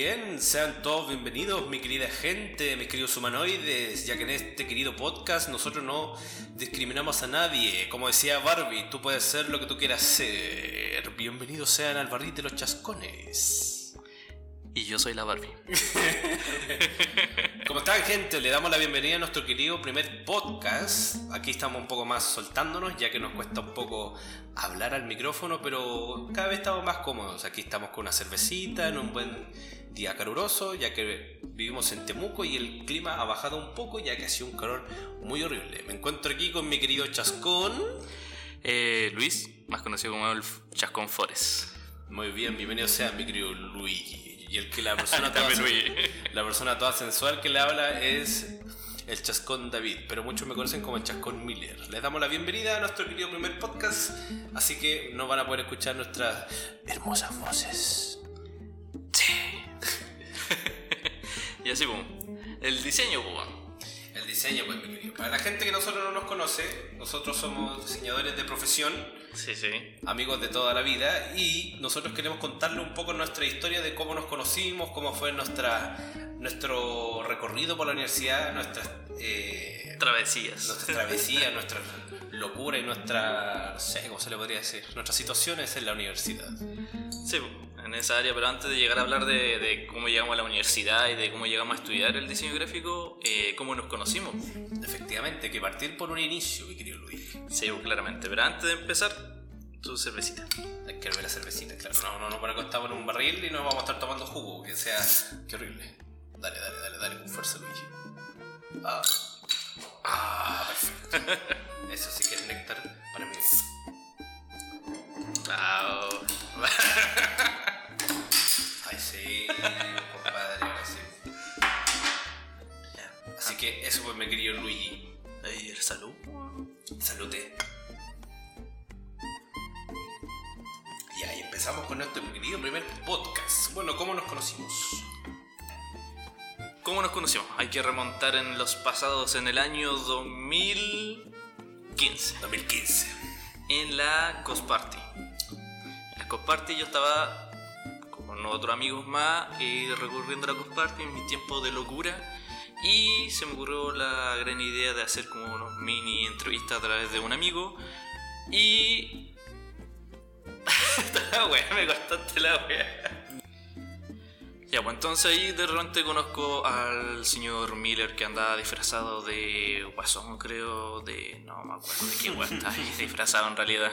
Bien, sean todos bienvenidos, mi querida gente, mis queridos humanoides, ya que en este querido podcast nosotros no discriminamos a nadie. Como decía Barbie, tú puedes ser lo que tú quieras ser. Bienvenidos sean al barril de los chascones. Y yo soy la Barbie. ¿Cómo están, gente? Le damos la bienvenida a nuestro querido primer podcast. Aquí estamos un poco más soltándonos, ya que nos cuesta un poco hablar al micrófono, pero cada vez estamos más cómodos. Aquí estamos con una cervecita, en un buen día caluroso, ya que vivimos en Temuco y el clima ha bajado un poco, ya que ha sido un calor muy horrible. Me encuentro aquí con mi querido Chascón. Eh, Luis, más conocido como el Chascón Forest. Muy bien, bienvenido sea mi querido Luigi. Y el que la persona toda, la persona toda sensual que le habla es el Chascón David, pero muchos me conocen como el Chascón Miller. Les damos la bienvenida a nuestro querido primer podcast, así que no van a poder escuchar nuestras hermosas voces. Sí. Y así, boom. El diseño, boom. El diseño, pues, mi querido. Para la gente que nosotros no nos conoce, nosotros somos diseñadores de profesión. Sí, sí. Amigos de toda la vida. Y nosotros queremos contarle un poco nuestra historia de cómo nos conocimos, cómo fue nuestra, nuestro recorrido por la universidad, nuestras... Eh, travesías. Nuestras travesías, nuestra locura y nuestra... No sé cómo se le podría decir. Nuestras situaciones en la universidad. Sí, en esa área, pero antes de llegar a hablar de, cómo llegamos a la universidad y de cómo llegamos a estudiar el diseño gráfico, eh, cómo nos conocimos. Efectivamente, que partir por un inicio, mi querido Luis. Sí, claramente, pero antes de empezar, tu cervecita. Hay que ver la cervecita, claro. No, no, no, para estamos en un barril y no vamos a estar tomando jugo, que sea... Qué horrible. Dale, dale, dale, dale, con fuerza, Luigi. Ah, ah perfecto. Eso sí que es néctar para mí. Eso fue mi querido Luigi. ¿Y el salud? Salute. Y ahí empezamos con nuestro querido primer podcast. Bueno, ¿cómo nos conocimos? ¿Cómo nos conocimos? Hay que remontar en los pasados, en el año 2015. 2015. En la Cosparty. En la Cosparty yo estaba otros amigos más y recurriendo a la Cosparty en mi tiempo de locura y se me ocurrió la gran idea de hacer como unos mini entrevistas a través de un amigo y... me costaste la wea. Ya, pues entonces ahí de repente conozco al señor Miller que andaba disfrazado de guasón, creo, de... no me acuerdo de qué guay está disfrazado en realidad.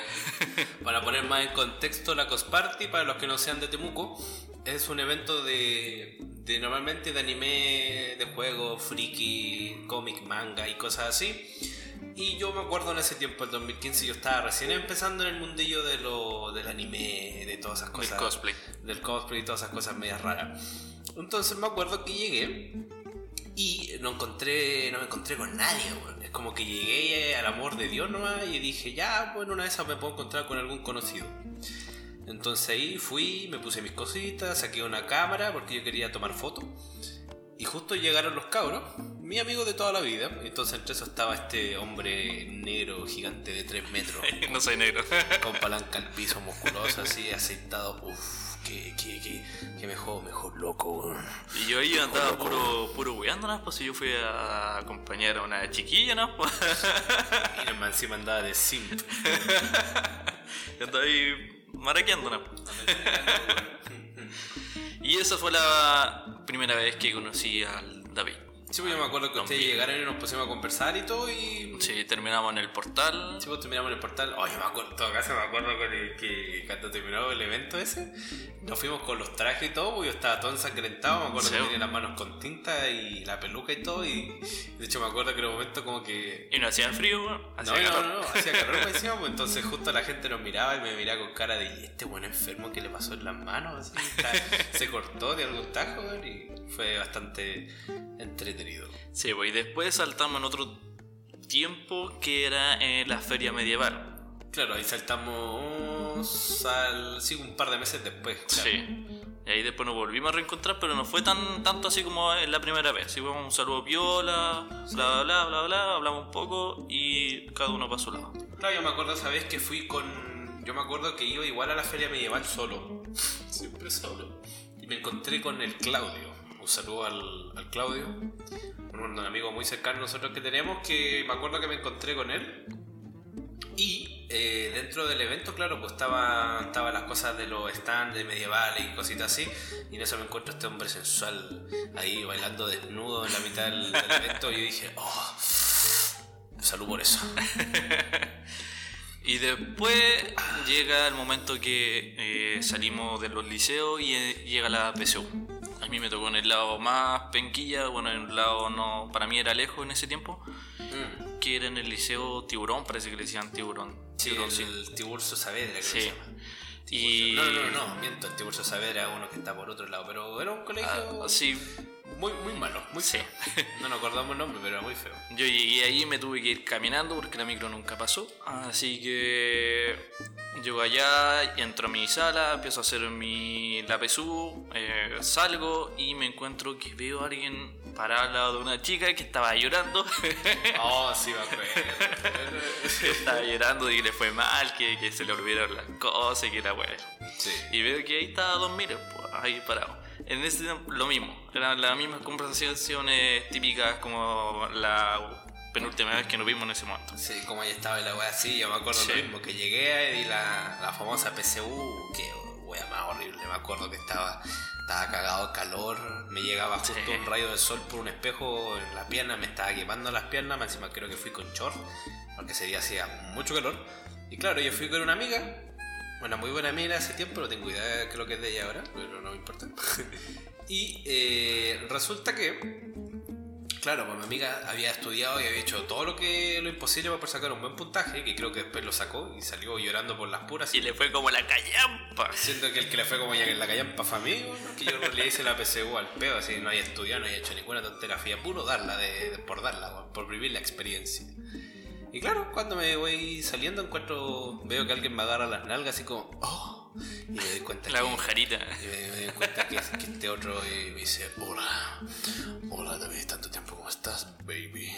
Para poner más en contexto, la Cosparty, para los que no sean de Temuco, es un evento de, de normalmente de anime, de juegos, friki, cómic, manga y cosas así. Y yo me acuerdo en ese tiempo, el 2015, yo estaba recién empezando en el mundillo de lo, del anime, de todas esas cosas. Del cosplay. Del cosplay y todas esas cosas medias raras. Entonces me acuerdo que llegué y no encontré, no me encontré con nadie, Es como que llegué al amor de Dios nomás y dije, ya, bueno, una de esas me puedo encontrar con algún conocido. Entonces ahí fui, me puse mis cositas, saqué una cámara porque yo quería tomar fotos. Y justo llegaron los cabros, mi amigo de toda la vida. Entonces entre eso estaba este hombre negro gigante de 3 metros. no soy negro. con palanca al piso, musculoso, así, aceitado. Uff, que, que, que, que mejor, mejor loco. Y yo ahí andaba puro, puro weando, ¿no? Pues yo fui a acompañar a una chiquilla, ¿no? y el encima andaba de simp. y andaba ahí maraqueando, ¿no? Y esa fue la primera vez que conocí al David. Sí, pues yo me acuerdo que ustedes llegaron y nos pusimos a conversar y todo y... Sí, terminamos en el portal. Sí, pues terminamos en el portal. Oye, me acuerdo, en todo caso me acuerdo que, cuando terminó el evento ese, nos fuimos con los trajes y todo, pues yo estaba todo ensangrentado, me acuerdo que tenía las manos con tinta y la peluca y todo, y de hecho me acuerdo que en un momento como que... ¿Y no hacía frío, no, no, no, hacía calor pues, encima, pues entonces justo la gente nos miraba y me miraba con cara de, ¿y este buen enfermo que le pasó en las manos? Así, se cortó de algún tajo, y fue bastante entretenido. Sí, pues y después saltamos en otro tiempo que era en la feria medieval. Claro, ahí saltamos al, sí, un par de meses después. Sí. Y ahí después nos volvimos a reencontrar, pero no fue tan tanto así como en la primera vez. Sí, un saludo viola, bla, bla, bla, bla, hablamos un poco y cada uno para su lado. Claro, yo me acuerdo esa vez que fui con... Yo me acuerdo que iba igual a la feria medieval solo. Siempre solo. y me encontré con el Claudio. Un saludo al, al Claudio, un, un amigo muy cercano nosotros que tenemos, que me acuerdo que me encontré con él. Y eh, dentro del evento, claro, pues estaban estaba las cosas de los stands medievales y cositas así. Y en eso me encuentro este hombre sensual ahí bailando desnudo en la mitad del, evento. Y dije, oh, salud por eso. Y después llega el momento que eh, salimos de los liceos y eh, llega la PSU. A mí me tocó en el lado más penquilla, bueno, en el lado no, para mí era lejos en ese tiempo, Mm. que era en el liceo Tiburón, parece que le decían Tiburón. Sí, Tiburón, el, el Tiburcio Saavedra, creo Sí. que se llama. Y... No, no, no, no, miento, el Tiburcio Saavedra es uno que está por otro lado, pero era un colegio Ah, sí, muy, muy malo, muy Sí. feo. No nos acordamos el nombre, pero era muy feo. Yo llegué ahí y me tuve que ir caminando porque la micro nunca pasó. Así que llego allá, entro a mi sala, empiezo a hacer mi la PSU, eh, salgo y me encuentro que veo a alguien parado al lado de una chica que estaba llorando. Oh, sí, me acuerdo. estaba llorando y le fue mal, que, que se le olvidaron las cosas y que era bueno. Sí. Y veo que ahí estaba Don Miller, pues, ahí parado. En ese tiempo, lo mismo, eran las mismas conversaciones típicas como la penúltima vez que nos vimos en ese momento. Sí, como ahí estaba la wea así, yo me acuerdo Sí. lo mismo, que llegué y la, la famosa PSU, que wea más horrible, me acuerdo que estaba, estaba cagado de calor, me llegaba justo Sí. un rayo de sol por un espejo en la pierna, me estaba quemando las piernas, encima creo que fui con short, porque ese día hacía mucho calor, y claro, yo fui con una amiga, una muy buena amiga hace tiempo, no tengo idea de qué es lo que es de ella ahora, pero no me importa. y eh, resulta que Claro, pues mi amiga había estudiado y había hecho todo lo que lo imposible para poder sacar un buen puntaje, que creo que después lo sacó y salió llorando por las puras. Y le fue como la callampa. Siento que el que le fue como la callampa fue a mí, que yo le hice la PSU al pedo, así no había estudiado, no había hecho ninguna tontera, fui a puro darla, de, de- por darla, por vivir la experiencia. Y claro, cuando me voy saliendo encuentro, veo que alguien me agarra las nalgas así como, oh, y me doy cuenta La que... gonjarita. Y me, me doy cuenta que, que este otro y me dice, hola, hola David, tanto tiempo, ¿cómo estás, baby?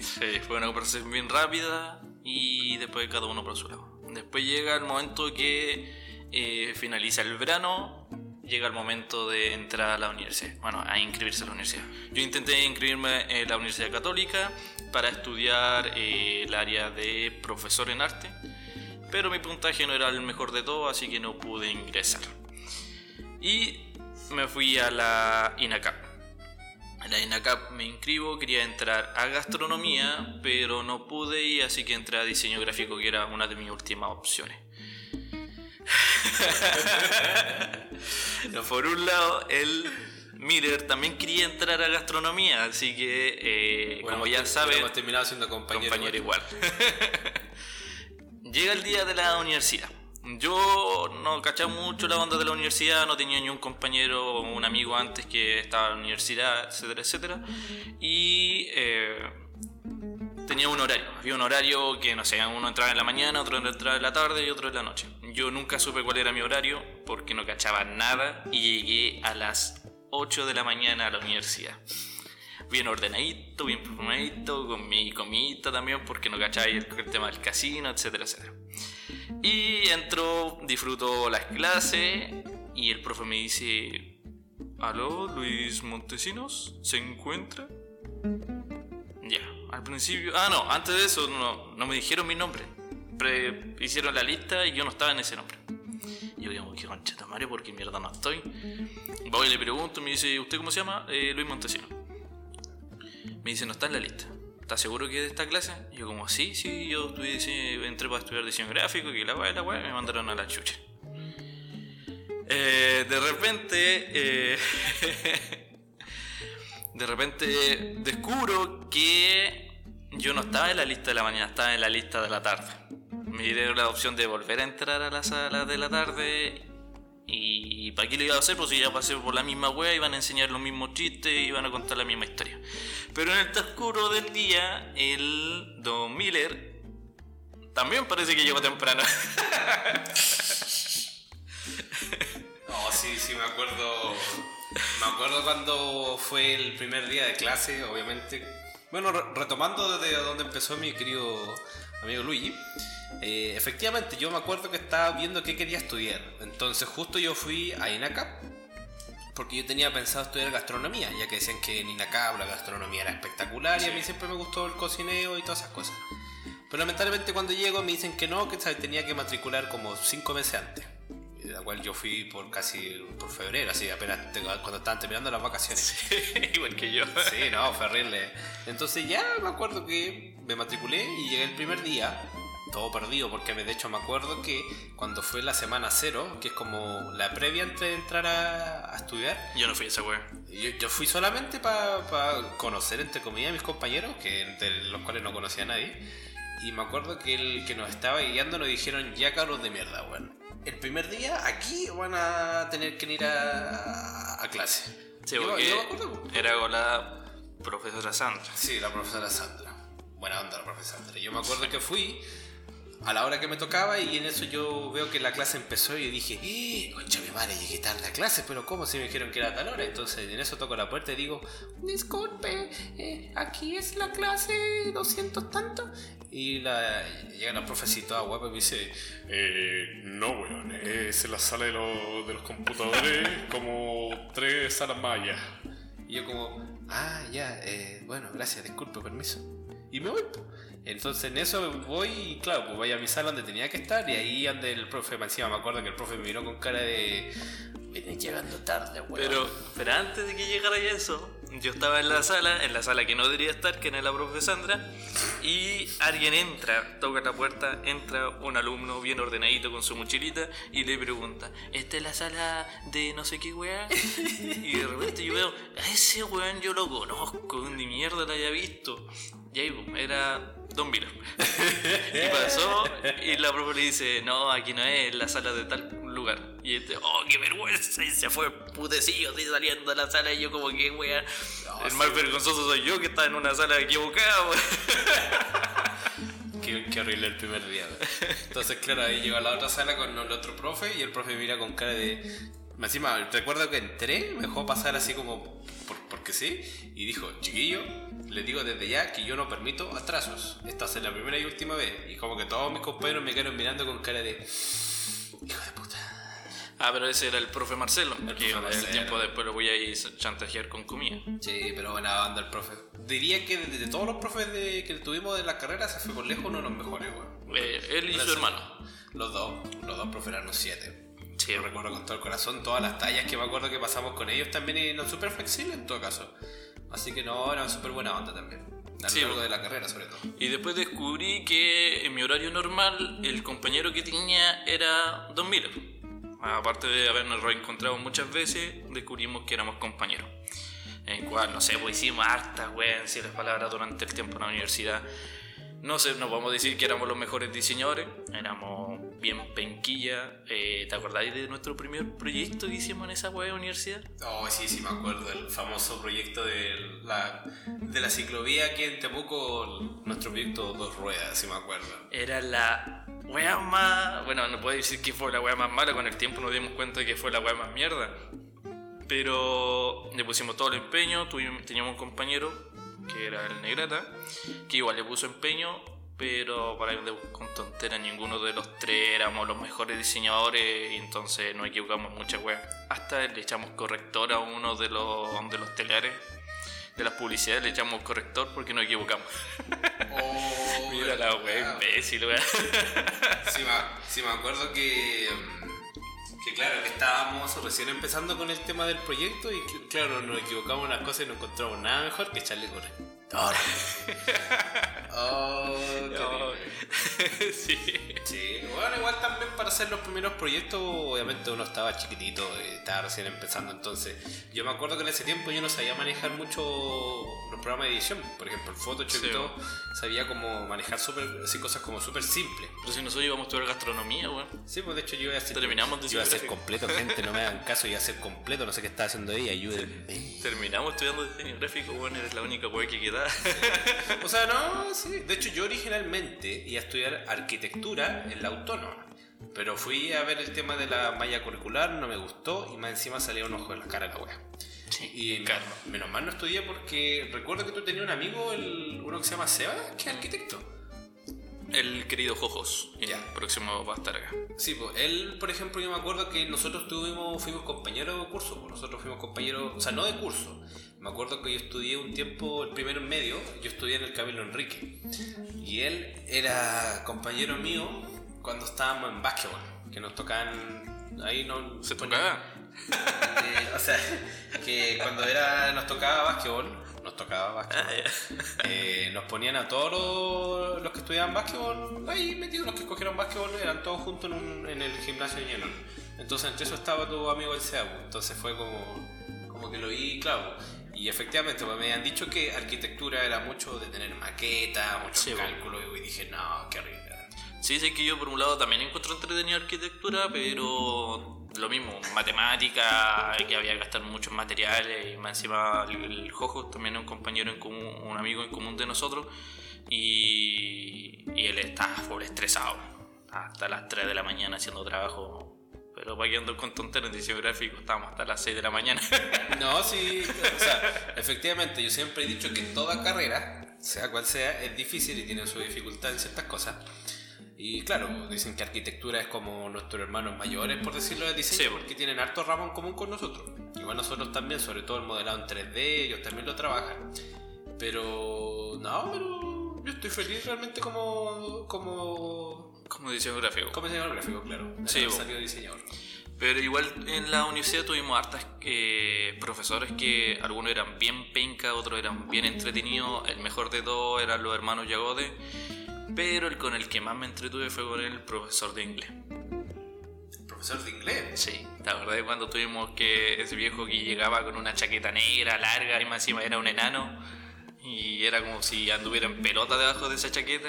Sí, fue una conversación bien rápida y después cada uno por su lado. Después llega el momento que eh, finaliza el verano, llega el momento de entrar a la universidad, bueno, a inscribirse a la universidad. Yo intenté inscribirme en la Universidad Católica para estudiar eh, el área de profesor en arte, pero mi puntaje no era el mejor de todo, así que no pude ingresar. Y me fui a la INACAP. En la INACAP me inscribo, quería entrar a gastronomía, pero no pude y así que entré a diseño gráfico, que era una de mis últimas opciones. Por un lado, el Miller también quería entrar a gastronomía, así que, eh, Bueno, como ya hemos saben, terminado siendo compañeros. compañero igual. Llega el día de la universidad. Yo no cachaba mucho la onda de la universidad, no tenía ni un compañero o un amigo antes que estaba en la universidad, etcétera, etcétera. Y eh, tenía un horario. Había un horario que, no sé, uno entraba en la mañana, otro entraba en la tarde y otro en la noche. Yo nunca supe cuál era mi horario porque no cachaba nada y llegué a las 8 de la mañana a la universidad bien ordenadito, bien formadito, con mi comidita también, porque no cacháis el, el tema del casino, etcétera, etcétera. Y entro, disfruto las clases y el profe me dice, ¿Aló, Luis Montesinos? ¿Se encuentra? Ya, al principio... Ah, no, antes de eso no, no me dijeron mi nombre. Pre- hicieron la lista y yo no estaba en ese nombre. Yo digo, ¿qué concha de madre? Porque mierda no estoy. Voy y le pregunto, me dice, ¿usted cómo se llama? "Eh, Luis Montesinos. Me dice, no está en la lista. ¿Estás seguro que es de esta clase? Yo como, sí, sí, yo entré para estudiar diseño gráfico, que la weá, la weá, me mandaron a la chucha. Eh, de repente, eh, de repente descubro que yo no estaba en la lista de la mañana, estaba en la lista de la tarde. Me dieron la opción de volver a entrar a la sala de la tarde y ¿para qué lo iba a hacer? Pues si ya pasé por la misma wea, iban a enseñar los mismos chistes, iban a contar la misma historia. Pero en el transcurso del día, el Don Miller también parece que llegó temprano. No, sí, sí, me acuerdo. Me acuerdo cuando fue el primer día de clase, obviamente. Bueno, re- retomando desde donde empezó mi querido amigo Luigi. Eh, efectivamente, yo me acuerdo que estaba viendo qué quería estudiar. Entonces, justo yo fui a INACAP. porque yo tenía pensado estudiar gastronomía, ya que decían que en Inacab la gastronomía era espectacular y a mí siempre me gustó el cocineo y todas esas cosas. Pero lamentablemente cuando llego me dicen que no, que ¿sabes? tenía que matricular como cinco meses antes. La cual yo fui por casi por febrero, así apenas te- cuando estaban terminando las vacaciones. Igual que yo. Sí, no, fue horrible. Entonces ya me acuerdo que me matriculé y llegué el primer día, todo perdido, porque de hecho me acuerdo que cuando fue la semana cero, que es como la previa antes de entrar a, a estudiar, Yo no fui a esa wea. yo, yo fui solamente para conocer, entre comillas, a mis compañeros, que entre los cuales no conocía a nadie. Y me acuerdo que el que nos estaba guiando nos dijeron, ya cabros de mierda, weón. El primer día aquí van a tener que ir a, a clase. Sí, Yo- porque yo me acuerdo, era con la profesora Sandra. Sí, la profesora Sandra. Buena onda la profesora Sandra. Yo me acuerdo que fui a la hora que me tocaba y en eso yo veo que la clase empezó y dije, ¡Eh, concha mi madre, llegué tarde a clase, pero ¿cómo si me dijeron que era tal hora? Entonces en eso toco la puerta y digo, disculpe, eh, aquí es la clase 200 tanto. Y la, llega la profesita toda guapa y me dice, eh, no, weón, es en la sala de, los- de los computadores como tres salas más allá. Y yo como, ah, ya, eh, bueno, gracias, disculpe, permiso. Y me voy. Entonces en eso voy y claro, pues voy a mi sala donde tenía que estar y ahí ande el profe, encima me acuerdo que el profe me miró con cara de... Viene llegando tarde, weón. Pero, pero antes de que llegara eso, yo estaba en la sala, en la sala que no debería estar, que era la profe Sandra, y alguien entra, toca la puerta, entra un alumno bien ordenadito con su mochilita y le pregunta, ¿esta es la sala de no sé qué weá? Y de repente yo veo, a ese weón yo lo conozco, ni mierda lo haya visto. Y ahí, pum, era Don Miller. y pasó, y la profe le dice, no, aquí no es, es la sala de tal lugar. Y este, oh, qué vergüenza, y se fue putecillo así saliendo de la sala, y yo como que, weá, No, el sí, más vergonzoso soy yo que estaba en una sala equivocada. Qué, qué horrible el primer día. Entonces, claro, ahí llegó a la otra sala con el otro profe y el profe me mira con cara de... Encima, recuerdo que entré, me dejó pasar así como por- porque sí, y dijo, chiquillo, le digo desde ya que yo no permito atrasos. Esta es la primera y última vez. Y como que todos mis compañeros me quedaron mirando con cara de... Hijo de puta. Ah, pero ese era el profe Marcelo, El que profe el tiempo después lo voy a ir chantajear con comida. Sí, pero buena onda el profe. Diría que de, de todos los profes de, que tuvimos de la carrera, se fue por lejos uno de los mejores, weón. Eh, él y su hermano. Los dos, los dos profes eran los siete. Sí, Yo recuerdo con todo el corazón todas las tallas que me acuerdo que pasamos con ellos también eran súper flexibles en todo caso. Así que no, eran súper buena onda también. A lo Sí, largo bo. de la carrera sobre todo. Y después descubrí que en mi horario normal el compañero que tenía era Don Miller. Aparte de habernos reencontrado muchas veces, descubrimos que éramos compañeros. En cual, no sé, pues hicimos hartas, weón, si las palabras durante el tiempo en la universidad. No sé, no podemos decir que éramos los mejores diseñadores, éramos bien penquilla. Eh, ¿Te acordáis de nuestro primer proyecto que hicimos en esa de universidad? Oh, sí, sí, me acuerdo del famoso proyecto de la, de la ciclovía aquí en Temuco, nuestro proyecto Dos Ruedas, sí me acuerdo. Era la wea más. Bueno, no puedo decir que fue la wea más mala, con el tiempo nos dimos cuenta de que fue la wea más mierda. Pero le pusimos todo el empeño, tuvimos, teníamos un compañero que era el Negrata, que igual le puso empeño, pero para de con tontera ninguno de los tres éramos los mejores diseñadores y entonces nos equivocamos muchas weas. Hasta le echamos corrector a uno de los, de los telares. De las publicidades le echamos corrector porque nos equivocamos. Oh, Mira la wea imbécil, wea. Sí, me, sí, me acuerdo que, mm, que, claro, que estábamos recién empezando con el tema del proyecto y, que, claro, nos equivocamos en las cosas y no encontramos nada mejor que echarle corrector. oh, qué horrible. sí. Sí, bueno, igual también para hacer los primeros proyectos, obviamente uno estaba chiquitito, eh, estaba recién empezando, entonces yo me acuerdo que en ese tiempo yo no sabía manejar mucho los programas de edición, por ejemplo el Photoshop Sí. y todo, sabía como manejar super, así cosas como súper simples. Pero si nosotros íbamos a estudiar gastronomía, weón. Sí, pues de hecho yo iba a ser, Terminamos yo iba a ser diseño completo, gente, no me hagan caso, iba a ser completo, no sé qué estaba haciendo ella, ayúdenme. Terminamos estudiando diseño gráfico, weón, eres la única weón que queda. O sea, no, sí. De hecho, yo originalmente iba a estudiar arquitectura en la autónoma. Pero fui a ver el tema de la malla curricular, no me gustó y más encima salía un ojo en la cara de la wea. Sí, Y claro. menos, mal no estudié porque recuerdo que tú tenías un amigo, el, uno que se llama Seba, que es arquitecto. el querido Jojos, que Ya. próximo va a estar acá. Sí, pues él, por ejemplo, yo me acuerdo que nosotros tuvimos, fuimos compañeros de curso, pues nosotros fuimos compañeros, o sea, no de curso. Me acuerdo que yo estudié un tiempo, el primero en medio, yo estudié en el Camilo Enrique. Y él era compañero mío cuando estábamos en básquetbol, que nos tocaban, ahí no... ¿Se tocaba? Eh, o sea, que cuando era, nos tocaba básquetbol, nos tocaba básquetbol. Ah, Eh, nos ponían a todos los, los que estudiaban básquetbol, ahí metidos los que escogieron básquetbol, eran todos juntos en, un- en el gimnasio de Ñenón. Entonces entre eso estaba tu amigo el CEAU, entonces fue como, como que lo vi claro. Y efectivamente pues, me habían dicho que arquitectura era mucho de tener maqueta, mucho Sí, bueno. cálculo, y dije, no, qué horrible. Sí, sé que yo por un lado también encuentro entretenido arquitectura, pero lo mismo, matemática, que había que gastar muchos materiales y más encima el, el Jojo también es un compañero en común, un amigo en común de nosotros y, y él está full estresado, hasta las 3 de la mañana haciendo trabajo. Pero para que ando con tonteras en diseño gráfico, estábamos hasta las 6 de la mañana. No, sí, o sea, efectivamente, yo siempre he dicho que toda carrera, sea cual sea, es difícil y tiene su dificultad en ciertas cosas. Y claro, dicen que arquitectura es como nuestros hermanos mayores, por decirlo de diseño, Sí. porque tienen harto ramo en común con nosotros. Igual nosotros también, sobre todo el modelado en 3D, ellos también lo trabajan. Pero, no, pero yo estoy feliz realmente como, como, Como diseño gráfico. como diseñador gráfico, claro. de Sí, salido diseñador. Pero igual en la universidad tuvimos hartas eh, profesores que algunos eran bien penca, otros eran bien entretenidos. El mejor de todos eran los hermanos Yagode. Pero el con el que más me entretuve fue con el profesor de inglés. Profesor de inglés. Sí, la verdad es cuando tuvimos que ese viejo que llegaba con una chaqueta negra larga y más encima era un enano. Y era como si anduviera en pelota debajo de esa chaqueta.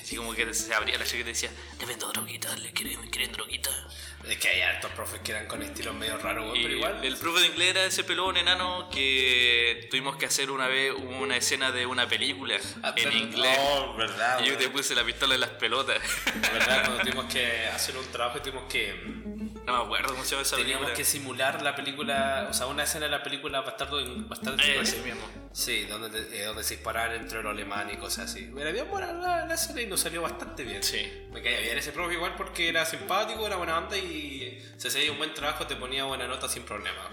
Así como que se abría la chaqueta y decía, le vendo droguitas, le quieren, quieren droguitas. Es que hay hartos profes que eran con estilos medio raros, güey, pero igual. El profe de inglés era ese pelón enano que tuvimos que hacer una vez una escena de una película Ah, en inglés. Oh, verdad. y yo te puse la pistola en las pelotas. ¿Verdad? Cuando tuvimos que hacer un trabajo y tuvimos que. no me acuerdo cómo se llama esa Teníamos película. que simular la película, o sea, una escena de la película Bastardo sin Eh, ese mismo. Sí, donde, te- eh, donde se disparaban entre los alemanes y cosas así. Era bien buena la, la escena y nos salió bastante bien. Sí. Me caía bien ese profe igual porque era simpático, era buena onda y si hacías un buen trabajo te ponía buena nota sin problema.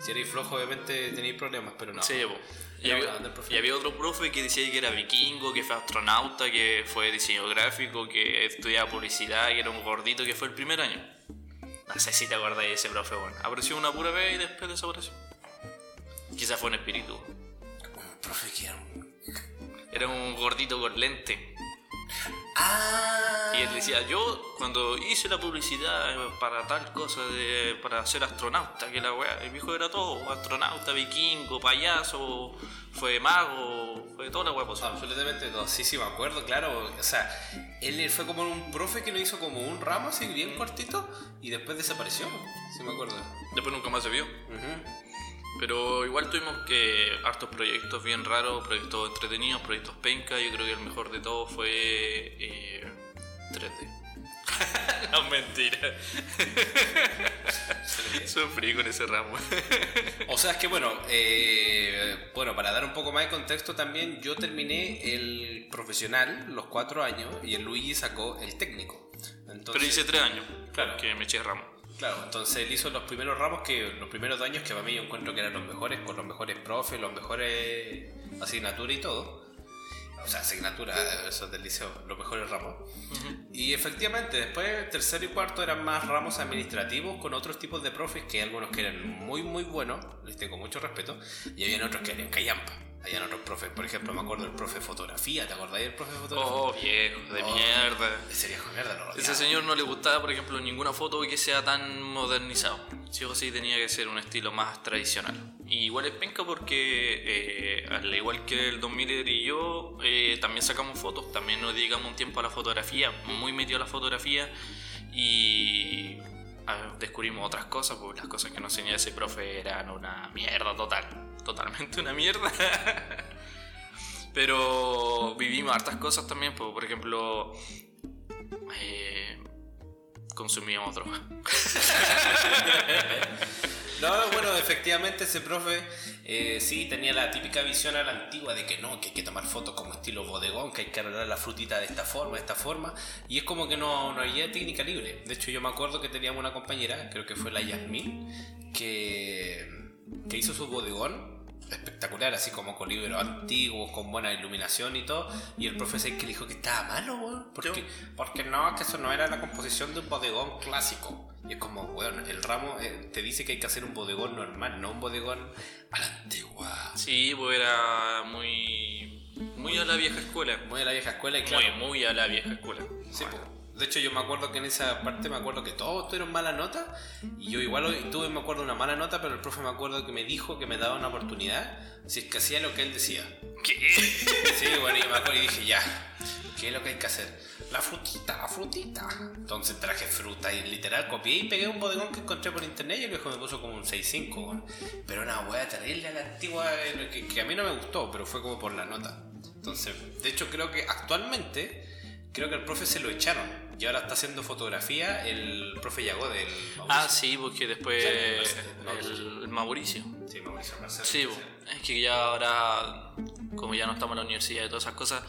Si erais flojo obviamente tenéis problemas, pero no. Sí. Y había, y había otro profe que decía que era vikingo, que fue astronauta, que fue diseño gráfico, que estudiaba publicidad, que era un gordito, que fue el primer año. No sé si te acuerdas de ese profe, bueno. Apareció una pura vez y después desapareció. Quizás fue un espíritu. Un profe que era un... Era un gordito con lente. Ah. Y él decía, yo cuando hice la publicidad para tal cosa, de, para ser astronauta, que la weá, el viejo era todo, astronauta, vikingo, payaso, fue mago, fue toda la weá posible. Absolutamente todo. Sí, sí, me acuerdo, claro. O sea, él fue como un profe que nos hizo como un ramo así bien cortito y después desapareció. Sí, me acuerdo. Después nunca más se vio. Ujú. Pero igual tuvimos que hartos proyectos bien raros, proyectos entretenidos, proyectos penca. Yo creo que el mejor de todos fue eh, 3D. no, mentira. Sufrí con ese ramo. O sea, es que bueno, eh, bueno, para dar un poco más de contexto también, yo terminé el profesional los cuatro años y el Luigi sacó el técnico. Entonces, Pero hice tres años. Claro. Que me eché ramo. Claro, entonces él hizo los primeros ramos que los primeros años que para mí yo encuentro que eran los mejores, con los mejores profes, los mejores asignaturas y todo. O sea, asignaturas, esos del liceo, los mejores ramos. Y efectivamente, después tercero y cuarto eran más ramos administrativos con otros tipos de profes que hay algunos que eran muy muy buenos, les tengo mucho respeto, y habían otros que eran callampa. Habían otros profes, por ejemplo, me acuerdo del profe de fotografía, ¿te acordáis del profe de fotografía? Oh, viejo, de Oh. mierda. Ese viejo de mierda, no lo Ese señor no le gustaba, por ejemplo, ninguna foto que sea tan modernizado. Sí o sí tenía que ser un estilo más tradicional. Y igual es penca porque, eh, al igual que el Don Miller y yo, eh, también sacamos fotos, también nos dedicamos un tiempo a la fotografía, muy metido a la fotografía y ah, descubrimos otras cosas, porque las cosas que nos enseñaba ese profe eran una mierda total, totalmente una mierda. Pero vivimos hartas cosas también, por ejemplo, eh, consumíamos droga. No, bueno, efectivamente ese profe eh, sí tenía la típica visión a la antigua de que no, que hay que tomar fotos como estilo bodegón, que hay que arreglar la frutita de esta forma, de esta forma, y es como que no, no había técnica libre. De hecho, yo me acuerdo que teníamos una compañera, creo que fue la Yasmin, que, que hizo su bodegón espectacular, así como con libros antiguos, con buena iluminación y todo. Y el profesor que dijo que estaba malo, weón. Porque, porque no, que eso no era la composición de un bodegón clásico. Y es como, weón, el ramo eh, te dice que hay que hacer un bodegón normal, no un bodegón a la antigua. Sí, pues era muy. Muy a la vieja escuela. Muy a la vieja escuela y claro. Muy, muy a la vieja escuela. Sí, pues. De hecho, yo me acuerdo que en esa parte me acuerdo que todos tuvieron mala nota. Y yo igual hoy tuve, me acuerdo, una mala nota, pero el profe me acuerdo que me dijo que me daba una oportunidad si es que hacía lo que él decía. ¿Qué? Sí, bueno, y me acuerdo y dije, ya, ¿qué es lo que hay que hacer? La frutita, la frutita. Entonces traje fruta y literal copié y pegué un bodegón que encontré por internet y el viejo me puso como un 6.5, weón. Pero una wea terrible a la antigua eh, que, que a mí no me gustó, pero fue como por la nota. Entonces, de hecho creo que actualmente creo que el profe se lo echaron y ahora está haciendo fotografía el profe Yago del Ah, sí, porque después el, el Mauricio. Sí, Mauricio Marcelo. Sí, es que ya ahora, como ya no estamos en la universidad y todas esas cosas,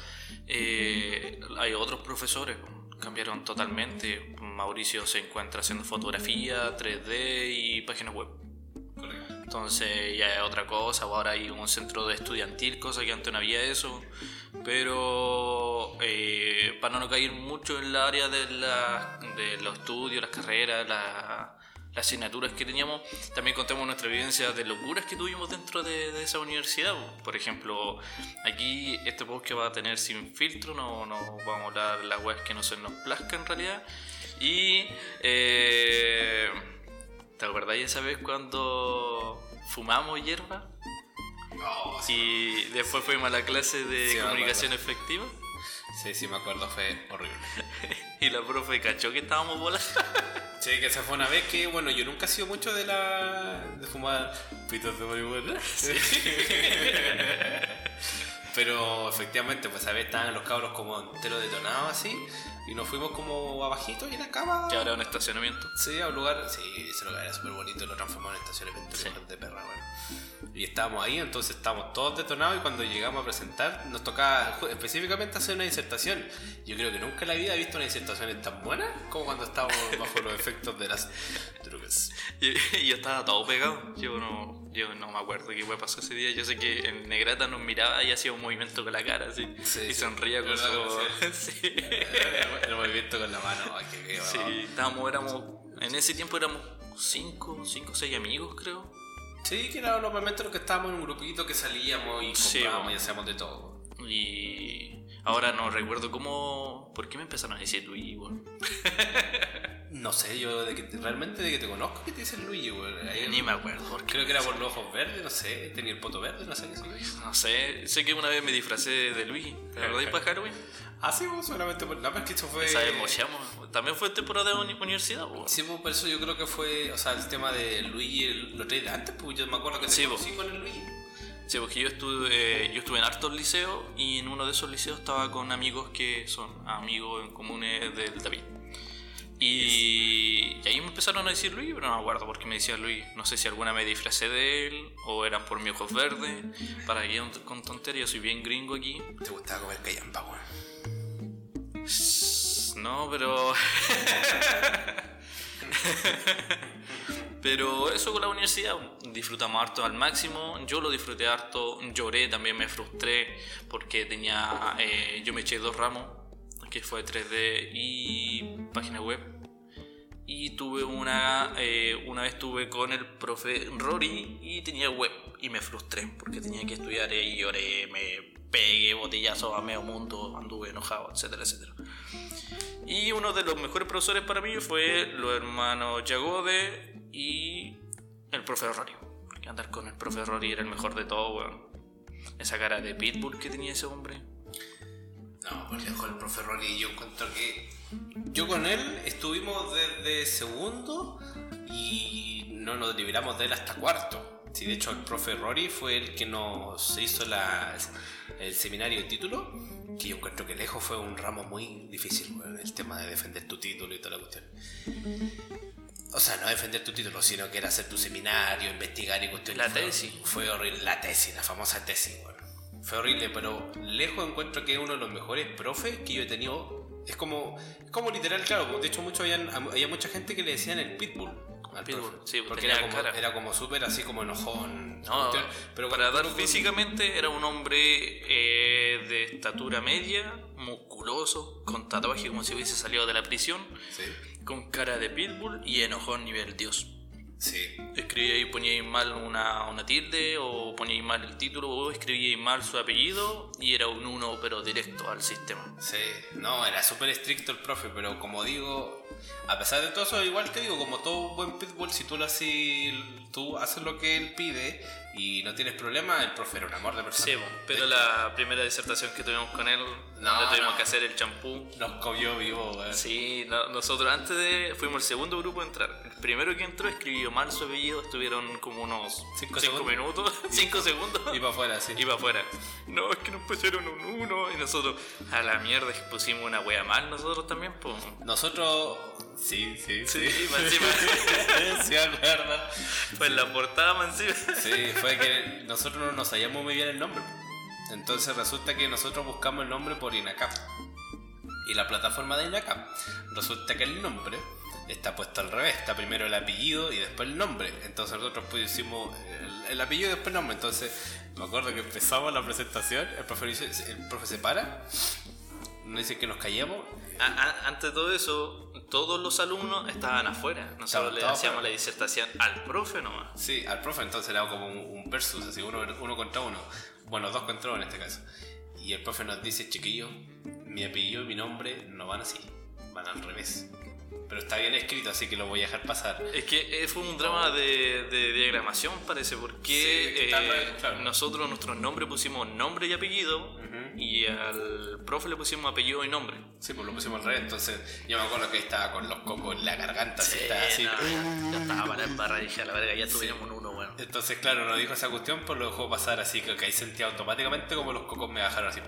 eh, hay otros profesores, cambiaron totalmente. Mauricio se encuentra haciendo fotografía, 3D y páginas web. Correcto. Entonces ya es otra cosa, ahora hay un centro de estudiantil, cosa que antes no había eso. Pero eh, para no caer mucho en la área de, la- de los estudios, las carreras, la- las asignaturas que teníamos, también contamos nuestra vivencia de locuras que tuvimos dentro de, de esa universidad. Por ejemplo, aquí este podcast va a tener sin filtro, no, no vamos a hablar las webs que no se nos plazca en realidad. Y... eh, ¿Te acordáis esa vez cuando fumamos hierba? No, sí, Y después fuimos a la clase de Sí, comunicación efectiva sí, sí, me acuerdo, fue horrible. y la profe cachó que estábamos volando. Sí, que esa fue una vez que, bueno, yo nunca he sido mucho de la. de fumar pitos de marihuana. Pero efectivamente, pues a veces estaban los cabros como enteros detonados así. Y nos fuimos como abajito y en la cama. Que ahora es un estacionamiento. Sí, a un lugar. Sí, ese lugar era súper bonito, lo transformamos en estacionamiento Sí. de perra, bueno. Y estábamos ahí, entonces estábamos todos detonados y cuando llegamos a presentar nos tocaba específicamente hacer una disertación. Yo creo que nunca en la vida he visto una disertación tan buena como cuando estábamos bajo los efectos de las drogas. Y, y yo estaba todo pegado. Yo no, yo no me acuerdo qué fue pasó ese día. Yo sé que el Negrata nos miraba y hacía un movimiento con la cara así. Sí, y sí. sonría con su. El movimiento con la mano, ay, qué feo. Sí, estábamos, éramos. En ese tiempo éramos cinco, cinco, seis amigos, creo. Sí, que era normalmente los que estábamos en un grupito que salíamos y comprábamos y hacíamos de todo. Y ahora no recuerdo cómo. ¿Por qué me empezaron a decir Luigi, weón? No sé, yo de que te- realmente de que te conozco, ¿qué te dice Luigi? Ahí- Ni me acuerdo. ¿por qué? Creo que era por los ojos verdes, no sé, tenía el poto verde, no sé qué No sé, sé que una vez me disfracé de Luigi. ¿Te acordás para Halloween? Ah, sí, pues, solamente por... No, pero es que eso fue... Esa vez mochamos. También fue temporada de uni- universidad, weón. Sí, pues por eso yo creo que fue, o sea, el tema de Luigi el- lo traí de antes, pues yo me acuerdo que te Sí, conocí con el Luigi. Sí, porque yo estuve, yo estuve en hartos liceos y en uno de esos liceos estaba con amigos que son amigos en comunes del David. Y, y ahí me empezaron a decir Luis, pero no me acuerdo por qué me decía Luis. No sé si alguna me disfracé de él o eran por mis ojos verdes. Para que con tonterías, soy bien gringo aquí. Te gustaba comer callampa, güey. No, pero. pero eso con la universidad, disfrutamos harto al máximo. Yo lo disfruté harto, lloré, también me frustré porque tenía. eh, yo me eché dos ramos, que fue 3D y página web. Y tuve una. eh, una vez estuve con el profe Rory y tenía web. Y me frustré porque tenía que estudiar y lloré, me pegué botellazos a medio mundo, anduve enojado, etcétera, etcétera. Y uno de los mejores profesores para mí fue los hermanos Yagode y el profe Rory. Porque andar con el profe Rory era el mejor de todo, weón. Esa cara de pitbull que tenía ese hombre. No, por lejos el profe Rory, yo encuentro que yo con él estuvimos desde segundo y no nos liberamos de él hasta cuarto. Sí, de hecho el profe Rory fue el que nos hizo el seminario de título, que yo encuentro que lejos fue un ramo muy difícil, weón, el tema de defender tu título y toda la cuestión. O sea, no defender tu título, sino que era hacer tu seminario, investigar y cuestiones. La tesis. Fue horrible. La tesis, la famosa tesis, bueno. Fue horrible, pero lejos encuentro que es uno de los mejores profes que yo he tenido. Es como, es como literal, claro. De hecho, mucho habían, había mucha gente que le decían el pitbull. al Pitbull, profe, sí, porque tenía era como, cara. era como súper así como enojón. No, cuestión, pero para dar físicamente era un hombre eh, de estatura media, musculoso, con tatuaje como si hubiese salido de la prisión, Sí, con cara de pitbull y enojón nivel dios. sí. Escribía y ponía mal una, una tilde, o ponía mal el título, o escribía mal su apellido, y era un uno, pero directo al sistema. Sí, no, era súper estricto el profe, pero como digo, a pesar de todo eso, igual te digo, como todo buen pitbull, si tú lo haces, tú haces lo que él pide y no tienes problema, el profe era un amor de persona. Sí, bo, pero la primera disertación que tuvimos con él, No, donde tuvimos no. que hacer el champú. Nos comió vivo. Sí, no- nosotros antes de. Fuimos el segundo grupo a entrar. El primero que entró escribió mal su apellido, estuvieron como unos Cinco 5 segundos. minutos, 5 segundos. Y para afuera, sí. Iba afuera. No, es que nos pusieron un 1 y nosotros a la mierda pusimos una wea mal nosotros también, pues. Nosotros, sí, sí, Sí, sí. más encima. sí, me acuerdo. Pues la portada más encima. Sí, fue que nosotros no nos sabíamos muy bien el nombre. Entonces resulta que nosotros buscamos el nombre por INACAP. Y la plataforma de INACAP. Resulta que el nombre está puesto al revés. Está primero el apellido y después el nombre. Entonces nosotros pusimos el, el apellido y después el nombre. Entonces me acuerdo que empezamos la presentación. El profe, dice- el profe se para. Nos dice que nos callemos. A- a- antes de todo eso, todos los alumnos estaban afuera. Nosotros le hacíamos afuera. la disertación al profe nomás. Sí, al profe entonces era como un, un versus, así uno, uno contra uno. Bueno, dos contra uno en este caso. Y el profe nos dice, chiquillo, mi apellido y mi nombre no van así, van al revés. Pero está bien escrito, así que lo voy a dejar pasar. Es que fue un drama de, de diagramación, parece, porque Sí, eh, claro. nosotros nuestros nombres pusimos nombre y apellido, y al profe le pusimos apellido y nombre. Sí, pues lo pusimos al revés, entonces yo me acuerdo que estaba con los cocos en la garganta, así, estaba así. no, ya estaba para la barra, dije a la verga, ya tuviéramos un uno, bueno. Entonces, claro, nos dijo esa cuestión, pues lo dejó pasar así, que, que ahí sentía automáticamente como los cocos me bajaron así.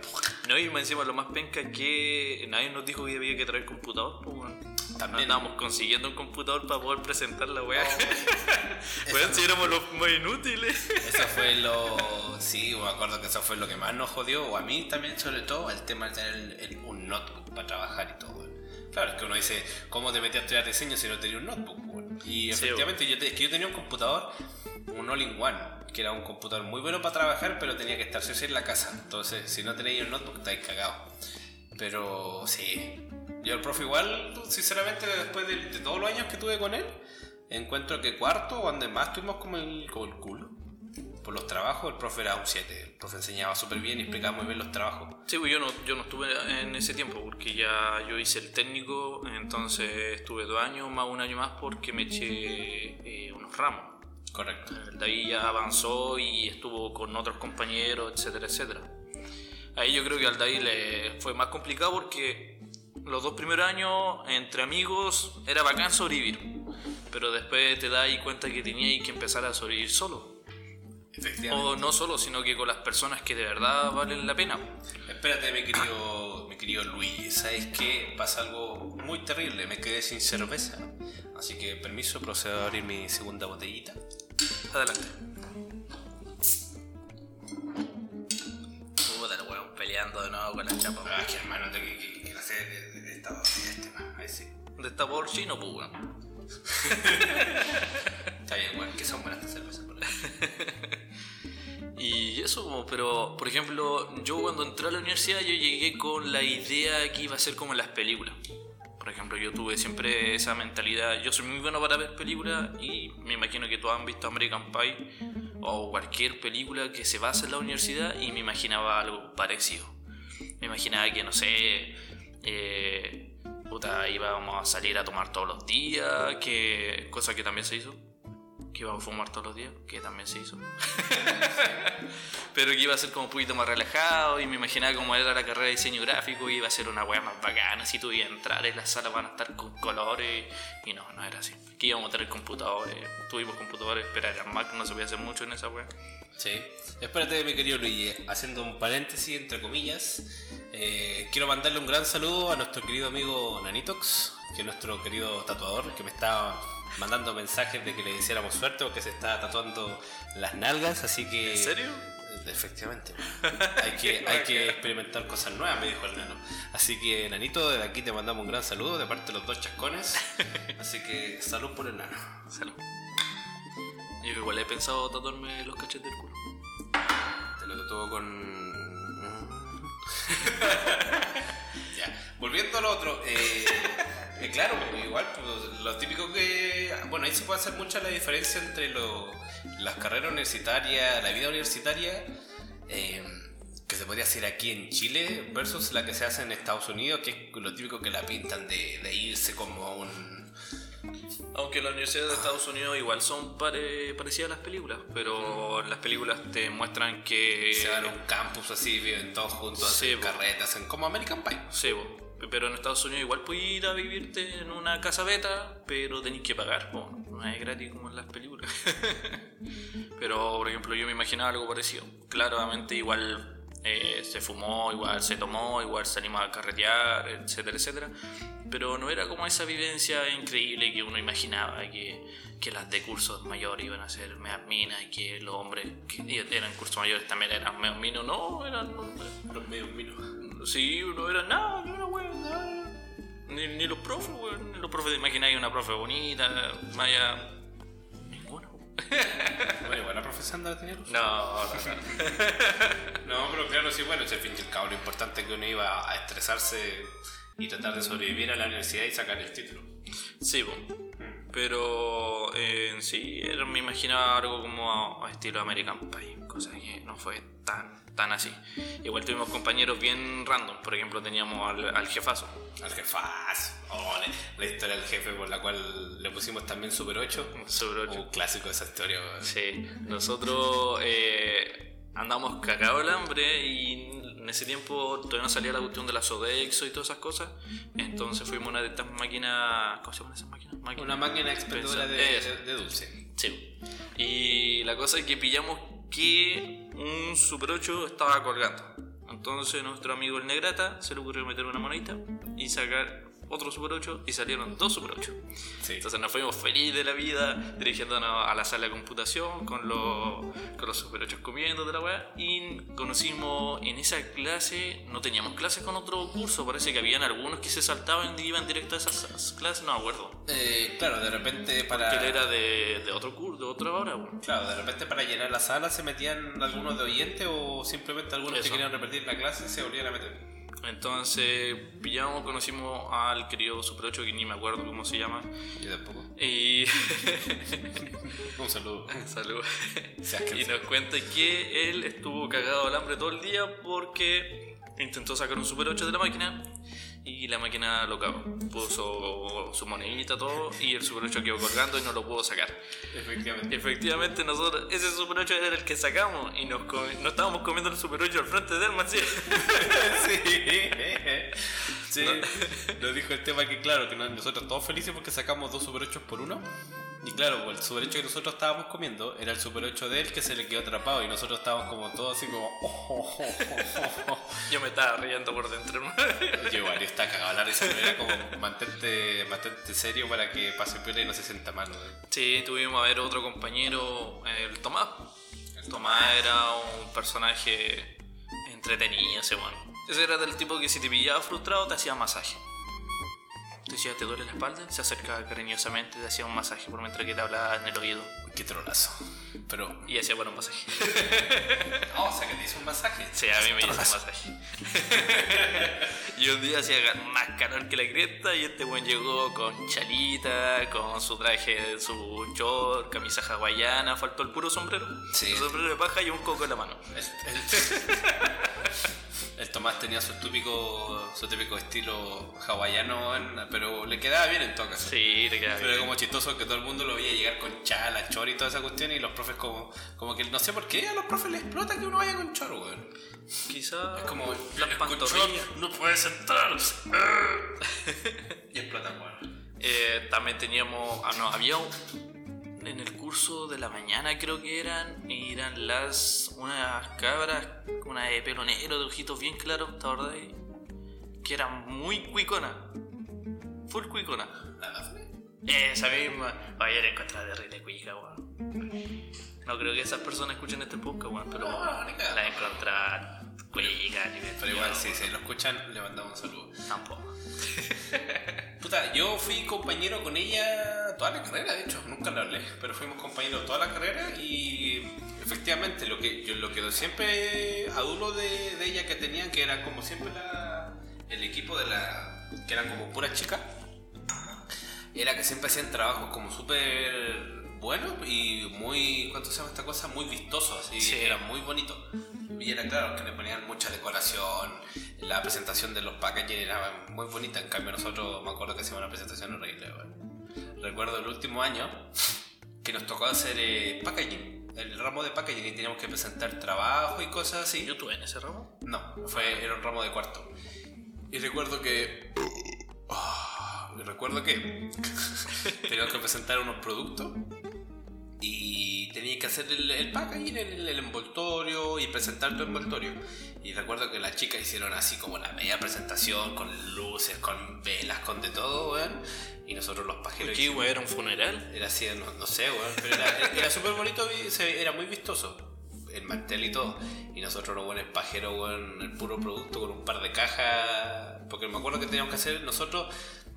No, y encima lo más penca es que nadie nos dijo que había que traer computador, pues, weón. También. Andábamos consiguiendo un computador para poder presentar la weá. Weón, no- si éramos los más inútiles. Eso fue lo. Sí, me acuerdo que eso fue lo que más nos jodió, o a mí también, sobre todo, el tema de tener el- un notebook para trabajar y todo. weón. Claro, es que uno dice, ¿cómo te metías a estudiar diseño si no tenías un notebook? weón? Y Sí, efectivamente, yo, te- es que yo tenía un computador, un all-in-one, que era un computador muy bueno para trabajar, pero tenía que estar sí sí en la casa. Entonces, si no tenías un notebook, estáis cagados. Pero sí, yo el profe igual, sinceramente, después de, de todos los años que tuve con él, encuentro que cuarto, donde más tuvimos como el, como el culo. Por los trabajos, el profe era un 7. El profe enseñaba súper bien y explicaba muy bien los trabajos. Sí, pues yo no, yo no estuve en ese tiempo porque ya yo hice el técnico, entonces estuve dos años más un año más porque me eché eh, unos ramos. Correcto. David ya avanzó y estuvo con otros compañeros, etcétera, etcétera. Ahí yo creo que al David le fue más complicado porque los dos primeros años entre amigos era bacán sobrevivir. Pero después te das cuenta que tenías que empezar a sobrevivir solo. Efectivamente. O no solo, sino que con las personas que de verdad valen la pena. Espérate, mi querido, mi querido Luis. ¿Sabes qué? Pasa algo muy terrible. Me quedé sin cerveza. Así que, permiso, procedo a abrir mi segunda botellita. Adelante. Puta, el weón peleando de nuevo con la chapa. Ah, que hermano, de que, que, que la sé de, de, de esta botella este, man. Ahí sí. De esta por chino, pues weón. Está bien, bueno, que son buenas estas cervezas. por ahí. Y eso, como, pero por ejemplo, yo cuando entré a la universidad yo llegué con la idea que iba a ser como en las películas. Por ejemplo, yo tuve siempre esa mentalidad, yo soy muy bueno para ver películas y me imagino que todos han visto American Pie o cualquier película que se basa en la universidad y me imaginaba algo parecido. Me imaginaba que, no sé, eh, puta, íbamos a salir a tomar todos los días, que cosa que también se hizo. Que íbamos a fumar todos los días, que también se hizo. Pero que iba a ser como un poquito más relajado y me imaginaba como era la carrera de diseño gráfico y iba a ser una weá más bacana, si tú ibas a entrar en las salas van a estar con colores y no, no era así. Que íbamos a tener computadores, tuvimos computadores, pero era Mac, no se podía hacer mucho en esa weá. Sí. Espérate, mi querido Luis, haciendo un paréntesis entre comillas, eh, quiero mandarle un gran saludo a nuestro querido amigo Nanitox, que es nuestro querido tatuador, que me está mandando mensajes de que le hiciéramos suerte o que se estaba tatuando las nalgas, así que... ¿En serio? Efectivamente. Hay que, hay que experimentar cosas nuevas, me dijo el nano. Así que, nanito, desde aquí te mandamos un gran saludo de parte de los dos chascones. Así que, salud por el nano. Salud. Yo igual he pensado tatuarme los cachetes del culo. Te lo tatuó con... ya, volviendo al otro. Eh, eh, claro, igual, pues, lo típico que... Bueno, ahí se puede hacer mucha la diferencia entre lo- las carreras universitarias, la vida universitaria, eh, que se podría hacer aquí en Chile, versus la que se hace en Estados Unidos, que es lo típico que la pintan de, de irse como a un... Aunque las universidades de Estados Unidos igual son pare- parecidas a las películas, pero las películas te muestran que... Se van a un campus así, viven todos juntos, hacen carretas, hacen como American Pie. Sí, po. Pero en Estados Unidos igual puedes ir a vivirte en una casa beta, pero tenés que pagar, po. no es gratis como en las películas. pero, por ejemplo, yo me imaginaba algo parecido. Claramente igual eh, se fumó, igual se tomó, igual se animaba a carretear, etcétera, etcétera. Pero no era como esa vivencia increíble que uno imaginaba, que, que las de cursos mayores iban a ser meas minas y que los hombres que eran cursos mayores también eran meos minos. No, eran... Los medios minos. Sí, no era nada, no era weón, nada. Ni, ni los profes, weón. Ni los profes te imagináis una profe bonita, vaya. Ninguna. Bueno, igual la profesora andaba teniendo. No, no, no. No, pero claro, sí, bueno, ese fin al cabo, lo importante es que uno iba a estresarse y tratar de sobrevivir a la universidad y sacar el título. Sí, po. Pero eh, en sí me imaginaba algo como a, a estilo American Pie, cosa que no fue tan, tan así. Igual tuvimos compañeros bien random, por ejemplo teníamos al, al jefazo. Al jefazo. Oh, la, la historia del jefe por la cual le pusimos también Super 8. Super 8. Un clásico de esa historia. Sí, nosotros eh, andamos cagados el hambre y en ese tiempo todavía no salía la cuestión de la Sodexo y todas esas cosas. Entonces fuimos a una de estas máquinas. ¿Cómo se llaman esas máquinas? Una máquina expendedora de- de dulce. Sí. Y la cosa es que pillamos que un Super 8 estaba colgando. Entonces nuestro amigo el Negrata se le ocurrió meter una monedita y sacar otro Super 8 y salieron dos Super 8. Sí. Entonces nos fuimos felices de la vida, dirigiéndonos a la sala de computación con los, con los super 8 comiendo de la weá. Y conocimos en esa clase, no teníamos clases con otro curso, parece que habían algunos que se saltaban y iban directo a esas, clases, no me acuerdo. Eh, claro, de repente para. Que él era de, de otro curso, de otra hora, weón. Claro, de repente para llenar la sala se metían algunos de oyentes o simplemente algunos que Eso. querían repetir la clase se volvían a meter. Entonces pillamos, conocimos al querido Super 8, que ni me acuerdo cómo se llama. Yo tampoco. Y. Un saludo. Salud. Seas que- Y nos cuenta que él estuvo cagado al hambre todo el día porque intentó sacar un Super 8 de la máquina y la máquina lo cagó. Puso su monedita, todo, y el Super 8 quedó colgando y no lo pudo sacar. Efectivamente. Efectivamente, nosotros, ese Super 8 era el que sacamos y nos, nos estábamos comiendo el Super 8 al frente de él, sí. sí. Sí. Nos dijo el tema que, claro, que no- nosotros todos felices porque sacamos dos Super 8 por uno. Y claro, pues, el Super 8 que nosotros estábamos comiendo era el Super 8 de él que se le quedó atrapado y nosotros estábamos como todos así como. "Oh, oh, oh, oh, oh". Yo me estaba riendo por dentro. Oye, igual, yo estaba cagado la risa, pero era como mantente, mantente serio para que pase piola y no se sienta mal. ¿no? Sí, tuvimos a ver otro compañero, el Tomás. El Tomás era un personaje entretenido, ese bueno. Ese era del tipo que si te pillaba frustrado te hacía masaje. Decía, ¿te duele la espalda? Se acercaba cariñosamente, te hacía un masaje por mientras que te hablaba en el oído. Qué trolazo. Pero. Y hacía bueno un masaje. Oh, o sea que te hizo un masaje. Sí, a mí me hizo un masaje. y un día hacía más calor que la cresta y este buen llegó con chalita, con su traje, su short, camisa hawaiana, faltó el puro sombrero. Sí. Un sombrero de paja y un coco en la mano. El, Tomás tenía su típico, su típico estilo hawaiano, pero le quedaba bien en todo caso. Sí, te queda Pero bien. como chistoso que todo el mundo lo veía llegar con chala, chor y toda esa cuestión y los profes como, como que no sé por qué a los profes les explota que uno vaya con chor, weón. Quizá Es como las "Eh, con pantorrillas. no puedes entrar. y explotan, weón. Eh, también teníamos, ah no, había un- en el curso de la mañana creo que eran, eran las, unas cabras, una de pelo negro, de ojitos bien claros, ¿te acordás? Que eran muy cuicona, full cuicona. Esa misma. Vaya a encontrar terrible cuica, weón. No creo que esas personas escuchen este podcast, weón, pero la encontrar Pero igual, si se lo escuchan, le mandamos un saludo. Tampoco. Puta, yo fui compañero con ella toda la carrera, de hecho, nunca la hablé, pero fuimos compañeros toda la carrera y efectivamente lo que yo lo que siempre adulo de, de ella que tenían, que era como siempre la, el equipo de la, que eran como puras chicas, era que siempre hacían trabajos como súper buenos y muy, ¿cuánto se llama esta cosa? Muy vistosos, así, Sí. era muy bonito. Y era claro que le ponían mucha decoración, la presentación de los packaging era muy bonita, en cambio nosotros me acuerdo que hacíamos una presentación horrible. weón. Recuerdo el último año que nos tocó hacer eh, packaging, el ramo de packaging y teníamos que presentar trabajo y cosas así. ¿Yo estuve en ese ramo? No, fue, era un ramo de cuarto. Y recuerdo que... Y recuerdo que teníamos que presentar unos productos y tenía que hacer el, el packaging, el, el envoltorio y presentar tu envoltorio. Y recuerdo que las chicas hicieron así como la media presentación con luces, con velas, con de todo, weón. Y nosotros los pajeros... Hicimos- weón, era un funeral. era así, no, no sé, weón, pero era, era súper bonito, era muy vistoso. El mantel y todo. Y nosotros los buenos pajeros, weón, el puro producto con un par de cajas. Porque me acuerdo que teníamos que hacer nosotros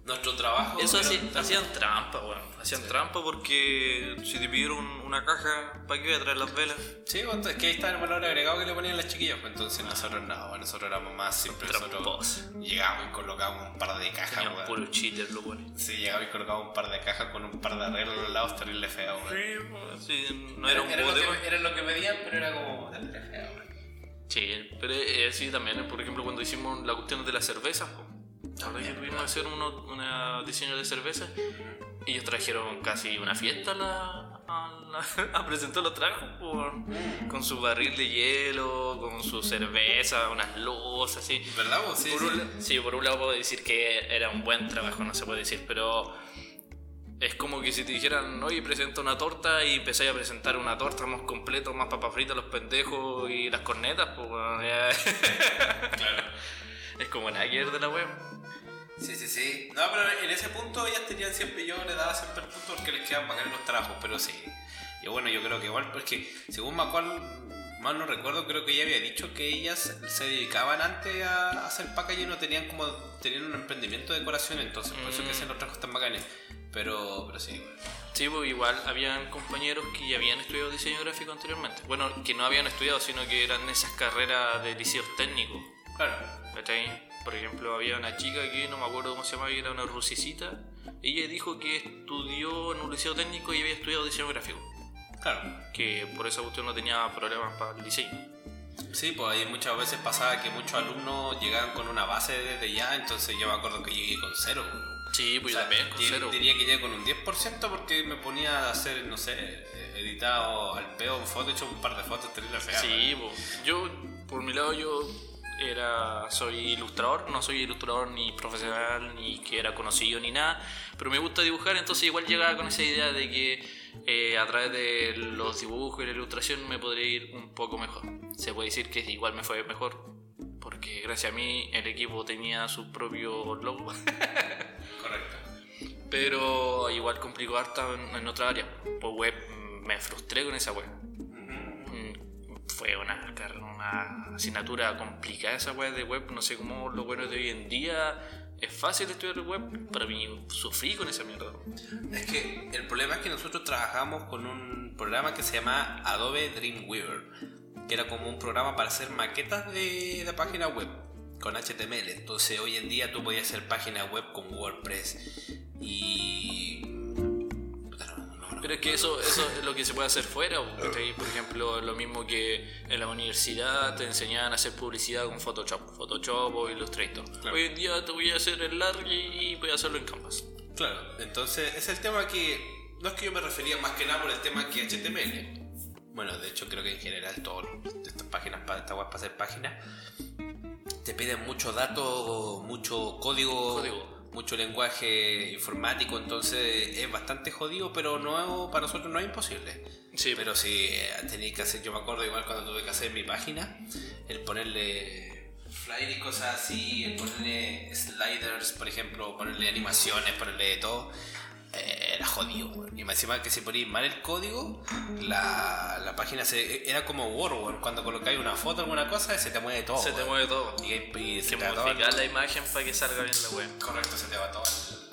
nuestro trabajo. Eso era- hacían, hacían trampa, weón. Hacían trampa porque si te pidieron una caja, ¿para qué voy a traer las velas? Sí, bueno, es que ahí está el valor agregado que le ponían las chiquillas. pues, Entonces nosotros no, bueno, nosotros éramos más simples. Nosotros Tramposos. llegábamos y colocábamos un par de cajas, weón. puro cheater, lo weón. Sí, llegábamos y colocábamos un par de cajas con un par de arreglos a los lados terrible feo, weón. Sí, sí, no era un lo bodega. que, era lo que medían, pero era como terrible feo, weón. Sí, pero eh, sí también, por ejemplo, cuando hicimos la cuestión de las cervezas, po. Ahora que tuvimos que hacer uno, una diseño de cerveza, ellos trajeron casi una fiesta a, la, a, la- a presentar los trajos, po, con su barril de hielo, con su cerveza, unas luces, así. ¿Verdad, vos? Sí, por sí. Un, sí, por un lado puedo decir que era un buen trabajo, no se puede decir, pero es como que si te dijeran, oye, presenta una torta y empezáis a presentar una torta más completo, más papas fritas, los pendejos y las cornetas, pues bueno, Claro. es como que ver de la web. Sí, sí, sí. No, pero en ese punto ellas tenían siempre, yo les daba siempre el punto porque les quedaban bacanes los trabajos, pero sí. Y bueno, yo creo que igual, porque según acuerdo, mal no recuerdo, creo que ella había dicho que ellas se dedicaban antes a hacer packaging, no tenían como, tenían un emprendimiento de decoración, entonces por eso que Mm. hacían los trabajos tan bacanes. Pero, pero sí, bueno. Sí, pues igual habían compañeros que ya habían estudiado diseño gráfico anteriormente. Bueno, que no habían estudiado, sino que eran esas carreras de liceos técnicos. Claro. ¿Cachai? Por ejemplo, había una chica que no me acuerdo cómo se llamaba, que era una rusicita. Ella dijo que estudió en un liceo técnico y había estudiado diseño gráfico. Claro. Que por esa cuestión no tenía problemas para el diseño. Sí, pues ahí muchas veces pasaba que muchos alumnos llegaban con una base desde ya, entonces yo me acuerdo que llegué con cero. Sí, pues O sea, yo también, con cero. Diría que llegué con un 10% porque me ponía a hacer, no sé, editado al peo en foto, he hecho un par de fotos terrible feas. Sí, pues, yo, por mi lado, yo era, soy ilustrador, no soy ilustrador ni profesional, ni que era conocido, ni nada, pero me gusta dibujar, entonces igual llegaba con esa idea de que eh, a través de los dibujos y la ilustración me podría ir un poco mejor. Se puede decir que igual me fue mejor, porque gracias a mí el equipo tenía su propio logo, Correcto. pero igual complicó harta en, en otra área. Pues web, me frustré con esa web. Fue una, una asignatura complicada esa web de web. No sé cómo lo bueno de hoy en día es fácil estudiar web. Para mí sufrí con esa mierda. Es que el problema es que nosotros trabajamos con un programa que se llama Adobe Dreamweaver, que era como un programa para hacer maquetas de, de páginas web con HTML. Entonces hoy en día tú podías hacer páginas web con WordPress y... Pero es que eso, eso es lo que se puede hacer fuera. Por ejemplo, lo mismo que en la universidad te enseñaban a hacer publicidad con Photoshop, Photoshop o Illustrator. Claro. Hoy en día te voy a hacer el largo y voy a hacerlo en Canvas. Claro, entonces es el tema que no es que yo me refería más que nada por el tema que HTML. Bueno, de hecho creo que en general todas estas páginas, esta web para hacer páginas, te piden mucho dato, mucho código, Código. Mucho lenguaje informático, entonces es bastante jodido, pero no para nosotros no es imposible. Sí, Pero si eh, tenéis que hacer, yo me acuerdo igual cuando tuve que hacer mi página, el ponerle flyer y cosas así, el ponerle sliders, por ejemplo, ponerle animaciones, ponerle todo, eh, jodido, weón. Y más encima que si ponéis mal el código, la, la página se, era como Word, weón. Cuando colocáis una foto o alguna cosa, se te mueve todo. Se te mueve todo. Y, y se que te va todo la imagen para que salga bien la web. Correcto, se te va todo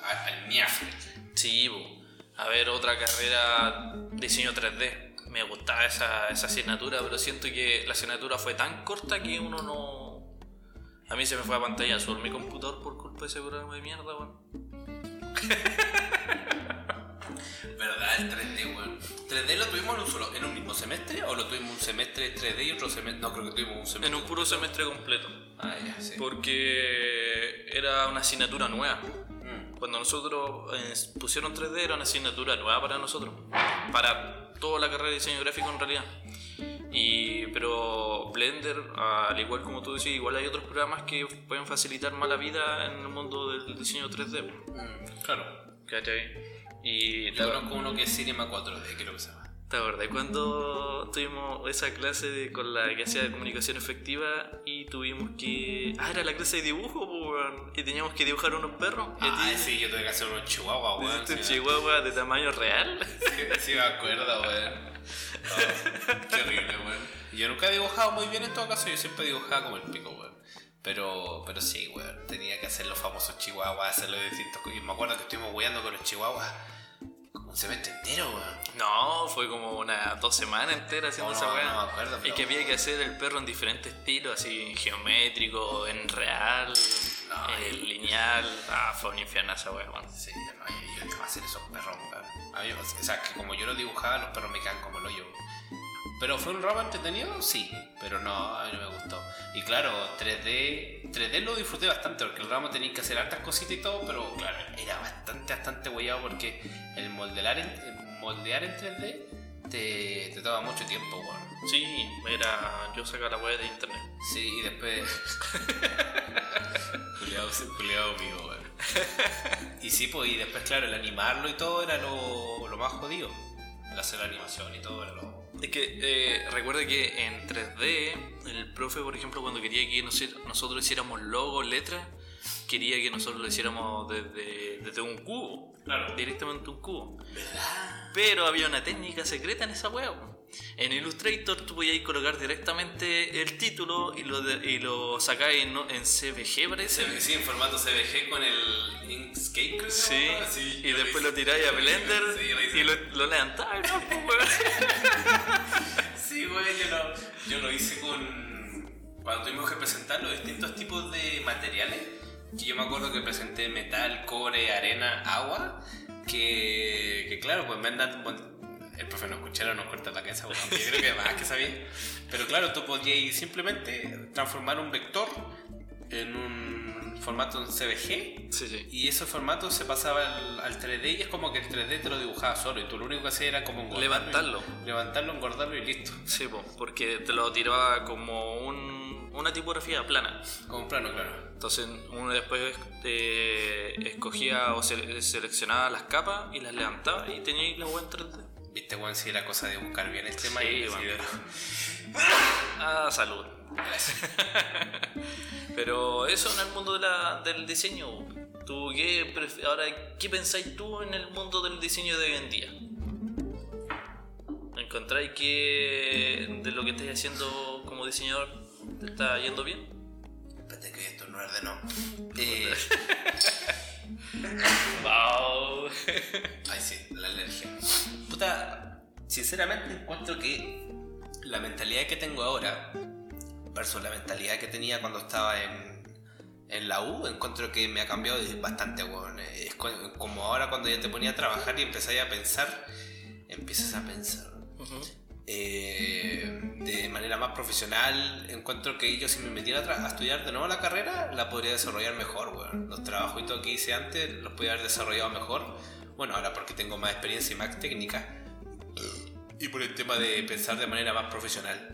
al, al, ñafle. Sí, po. a ver, otra carrera, diseño 3D. Me gustaba esa, esa asignatura, pero siento que la asignatura fue tan corta que uno no. A mí se me fue a pantalla azul mi computador por culpa de ese programa de mierda, weón. ¿Verdad? El 3D, weón. ¿3D lo tuvimos en un solo, en un mismo semestre? ¿O lo tuvimos un semestre 3D y otro semestre? No, creo que tuvimos un semestre. En un puro semestre completo. Ah, ya, sí. Porque era una asignatura nueva. Mm. Cuando nosotros eh, pusieron 3D era una asignatura nueva para nosotros. Para toda la carrera de diseño gráfico en realidad. Y, pero Blender, al igual como tú decías, igual hay otros programas que pueden facilitar más la vida en el mundo del diseño 3D. Mm, claro. ¿Cachai? Y Yo conozco uno que es Cinema 4D, creo que se llama. ¿Te acordás cuando tuvimos esa clase de- con la que hacía de comunicación efectiva y tuvimos que... Ah, era la clase de dibujo, weón, y teníamos que dibujar unos perros. Ah, sí, yo tuve que hacer unos chihuahuas, weón. un chihuahua de tamaño real. Sí, sí me acuerdo, weón. Oh, qué horrible, weón. Yo nunca he dibujado muy bien en todo caso, yo siempre dibujaba como el pico, weón. Pero, pero sí, weón. Tenía que hacer los famosos chihuahuas, hacerlo de distintos. Y me acuerdo que estuvimos weando con los chihuahuas como un semestre entero, weón. No, fue como unas dos semanas enteras haciendo No, esa no, weá. no me acuerdo, Y pero- que había que hacer el perro en diferentes estilos, así geométrico, en real, No, en y- lineal. Ah, fue un infierno esa weá, weón. Sí, no, yo, yo iba a hacer esos perros, weón. O sea, que como yo los dibujaba, los perros me quedan como el hoyo. Pero fue un ramo entretenido, sí, pero no, a mí no me gustó. Y claro, 3D, 3D lo disfruté bastante porque el ramo tenía que hacer hartas cositas y todo, pero claro, era bastante, bastante huellado porque el moldear en, el moldear en 3D te, te toma mucho tiempo, weón. Sí, era. Yo sacaba la weá de internet. Sí, y después. Culeado, culeado mío, weón. Y sí, pues, y después, claro, el animarlo y todo era lo, lo más jodido. El hacer la animación y todo era lo. Es que eh, recuerda que en 3D, el profe, por ejemplo, cuando quería que nos- nosotros hiciéramos logos, letras, quería que nosotros lo hiciéramos desde, desde un cubo. Claro. Directamente un cubo. Pero había una técnica secreta en esa web. En Illustrator tú podías colocar directamente el título y lo, de- y lo sacáis en, en CBG, parece. Sí, en formato CBG con el Inkscape, Sí, y lo después lo tiráis a Blender Sí, y lo, lo levantáis. Sí, güey, yo lo, yo lo hice con. Cuando tuvimos que presentar los distintos tipos de materiales, que yo me acuerdo que presenté metal, cobre, arena, agua, que, que claro, pues me andan. El profe no escucharon, nos corta la cabeza, bueno, yo creo que más que sabía. Pero claro, tú podías simplemente transformar un vector en un formato en CBG Sí, sí. y ese formato se pasaba al, al 3D y es como que el 3D te lo dibujaba solo y tú lo único que hacías era como engordarlo. Levantarlo. Levantarlo, engordarlo y listo. Sí, po, porque te lo tiraba como un- una tipografía plana. Como un plano, claro. Entonces uno después eh, escogía o se- seleccionaba las capas y las levantaba y tenía la web en 3D. Viste, Juan, si era cosa de buscar bien el tema Sí, y bueno. decidir. Ah, salud. Gracias. Pero eso en el mundo de la- del diseño. ¿Tú qué ahora qué pensáis tú en el mundo del diseño de hoy en día? ¿Encontráis que de lo que estáis haciendo como diseñador te está yendo bien? Espérate que esto no es de no. Eh, Wow. ay, sí, la alergia. Puta, sinceramente encuentro que la mentalidad que tengo ahora versus la mentalidad que tenía cuando estaba en, en la U, encuentro que me ha cambiado bastante, weón. Es co- como ahora cuando ya te ponía a trabajar y empezáis a pensar, empiezas a pensar. Eh, de manera más profesional, encuentro que yo si me metiera a, a estudiar de nuevo la carrera, la podría desarrollar mejor, weón. Los trabajos y todo que hice antes los podría haber desarrollado mejor. Bueno, ahora porque tengo más experiencia y más técnica. Y por el tema de pensar de manera más profesional.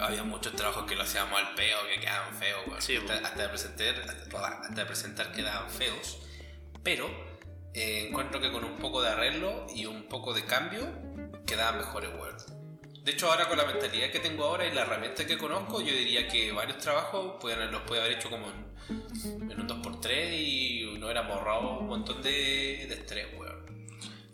Había muchos trabajos que lo hacíamos al peo, que quedaban feos, weón. Sí, hasta, hasta de presentar, hasta, hasta de presentar quedaban feos. Pero eh, encuentro que con un poco de arreglo y un poco de cambio quedaban mejores, weón. De hecho, ahora con la mentalidad que tengo ahora y la herramienta que conozco, yo diría que varios trabajos pueden, los puede haber hecho como en, en un 2x3 y no hubiéramos ahorrado un montón de, de estrés, weón.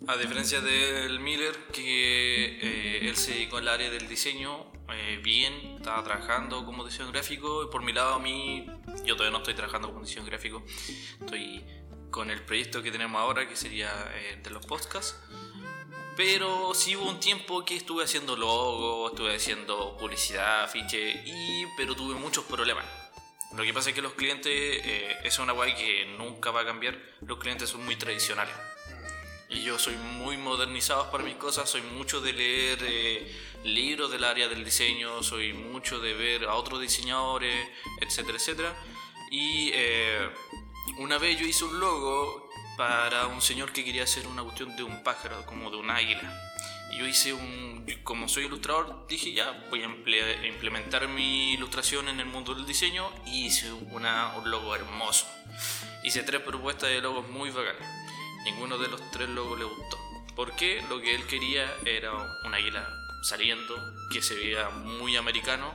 A diferencia del Miller, que eh, él se dedicó al área del diseño eh, bien, estaba trabajando como diseño gráfico, y por mi lado a mí, yo todavía no estoy trabajando como diseño gráfico, estoy con el proyecto que tenemos ahora, que sería eh, de los podcasts. Pero sí hubo un tiempo que estuve haciendo logo, estuve haciendo publicidad, afiche, y, pero tuve muchos problemas. Lo que pasa es que los clientes, eh, es una guay que nunca va a cambiar, los clientes son muy tradicionales. Y yo soy muy modernizado para mis cosas, soy mucho de leer eh, libros del área del diseño, soy mucho de ver a otros diseñadores, etcétera, etcétera. Y eh, una vez yo hice un logo para un señor que quería hacer una cuestión de un pájaro, como de un águila. Y yo hice un, como soy ilustrador, dije ya, voy a implementar mi ilustración en el mundo del diseño y hice una, un logo hermoso. Hice tres propuestas de logos muy bacanas. Ninguno de los tres logos le gustó. Porque lo que él quería era un águila saliendo, que se veía muy americano.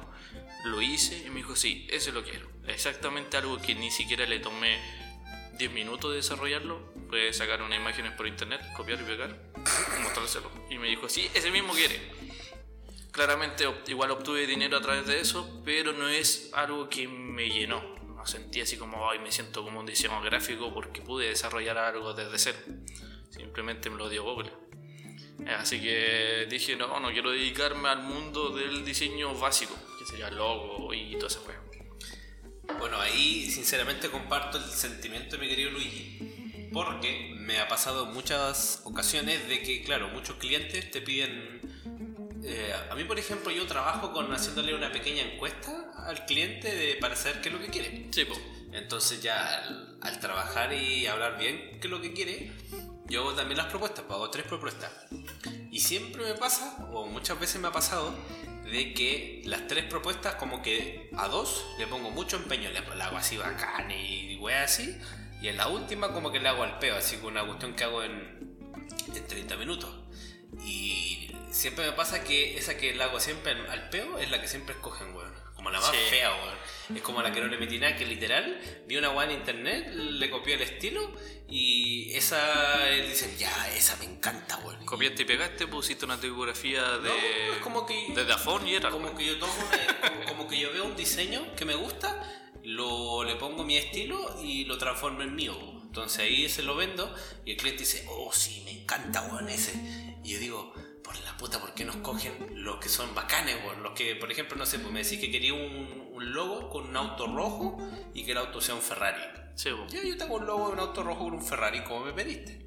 Lo hice y me dijo, sí, eso lo quiero. Exactamente algo que ni siquiera le tomé 10 minutos de desarrollarlo. Puede sacar unas imágenes por internet, copiar y pegar, mostrárselo. Y me dijo, sí, ese mismo quiere. Claramente igual obtuve dinero a través de eso, pero no es algo que me llenó. No sentí así como, ay, me siento como un diseñador gráfico porque pude desarrollar algo desde cero. Simplemente me lo dio Google. Así que dije, no, no quiero dedicarme al mundo del diseño básico, que sería logo y todo ese juego. Bueno, ahí sinceramente comparto el sentimiento de mi querido Luigi. Porque me ha pasado muchas ocasiones de que, claro, muchos clientes te piden... eh, a mí, por ejemplo, yo trabajo con haciéndole una pequeña encuesta al cliente de, para saber qué es lo que quiere. Sí. Entonces ya al, al trabajar y hablar bien qué es lo que quiere, yo hago también las propuestas, pues hago tres propuestas. Y siempre me pasa, o muchas veces me ha pasado, de que las tres propuestas como que a dos le pongo mucho empeño, le, le hago así bacán y weas así, y en la última como que le hago al peo, así con una cuestión que hago en, en 30 minutos. Y siempre me pasa que esa que le hago siempre al, peo es la que siempre escogen, weón. Como la más Sí. fea, weón. Es como la que no le metí nada, que literal vi una weá en internet, le copié el estilo y esa eh, dicen, ya, esa me encanta, weón. Copiaste y pegaste, pusiste una tipografía de. No, es como que- De Dafont y era. Como que yo tomo una- como, como que yo veo un diseño que me gusta, lo, le pongo mi estilo y lo transformo en mío. Entonces ahí se lo vendo y el cliente dice, oh sí, me encanta, weón, ese. Y yo digo, por la puta, ¿por qué nos cogen los que son bacanes, weón? Los que, por ejemplo, no sé, pues me decís que quería un, un logo con un auto rojo y que el auto sea un Ferrari. Sí. Ya yo tengo un logo de un auto rojo con un Ferrari como me pediste.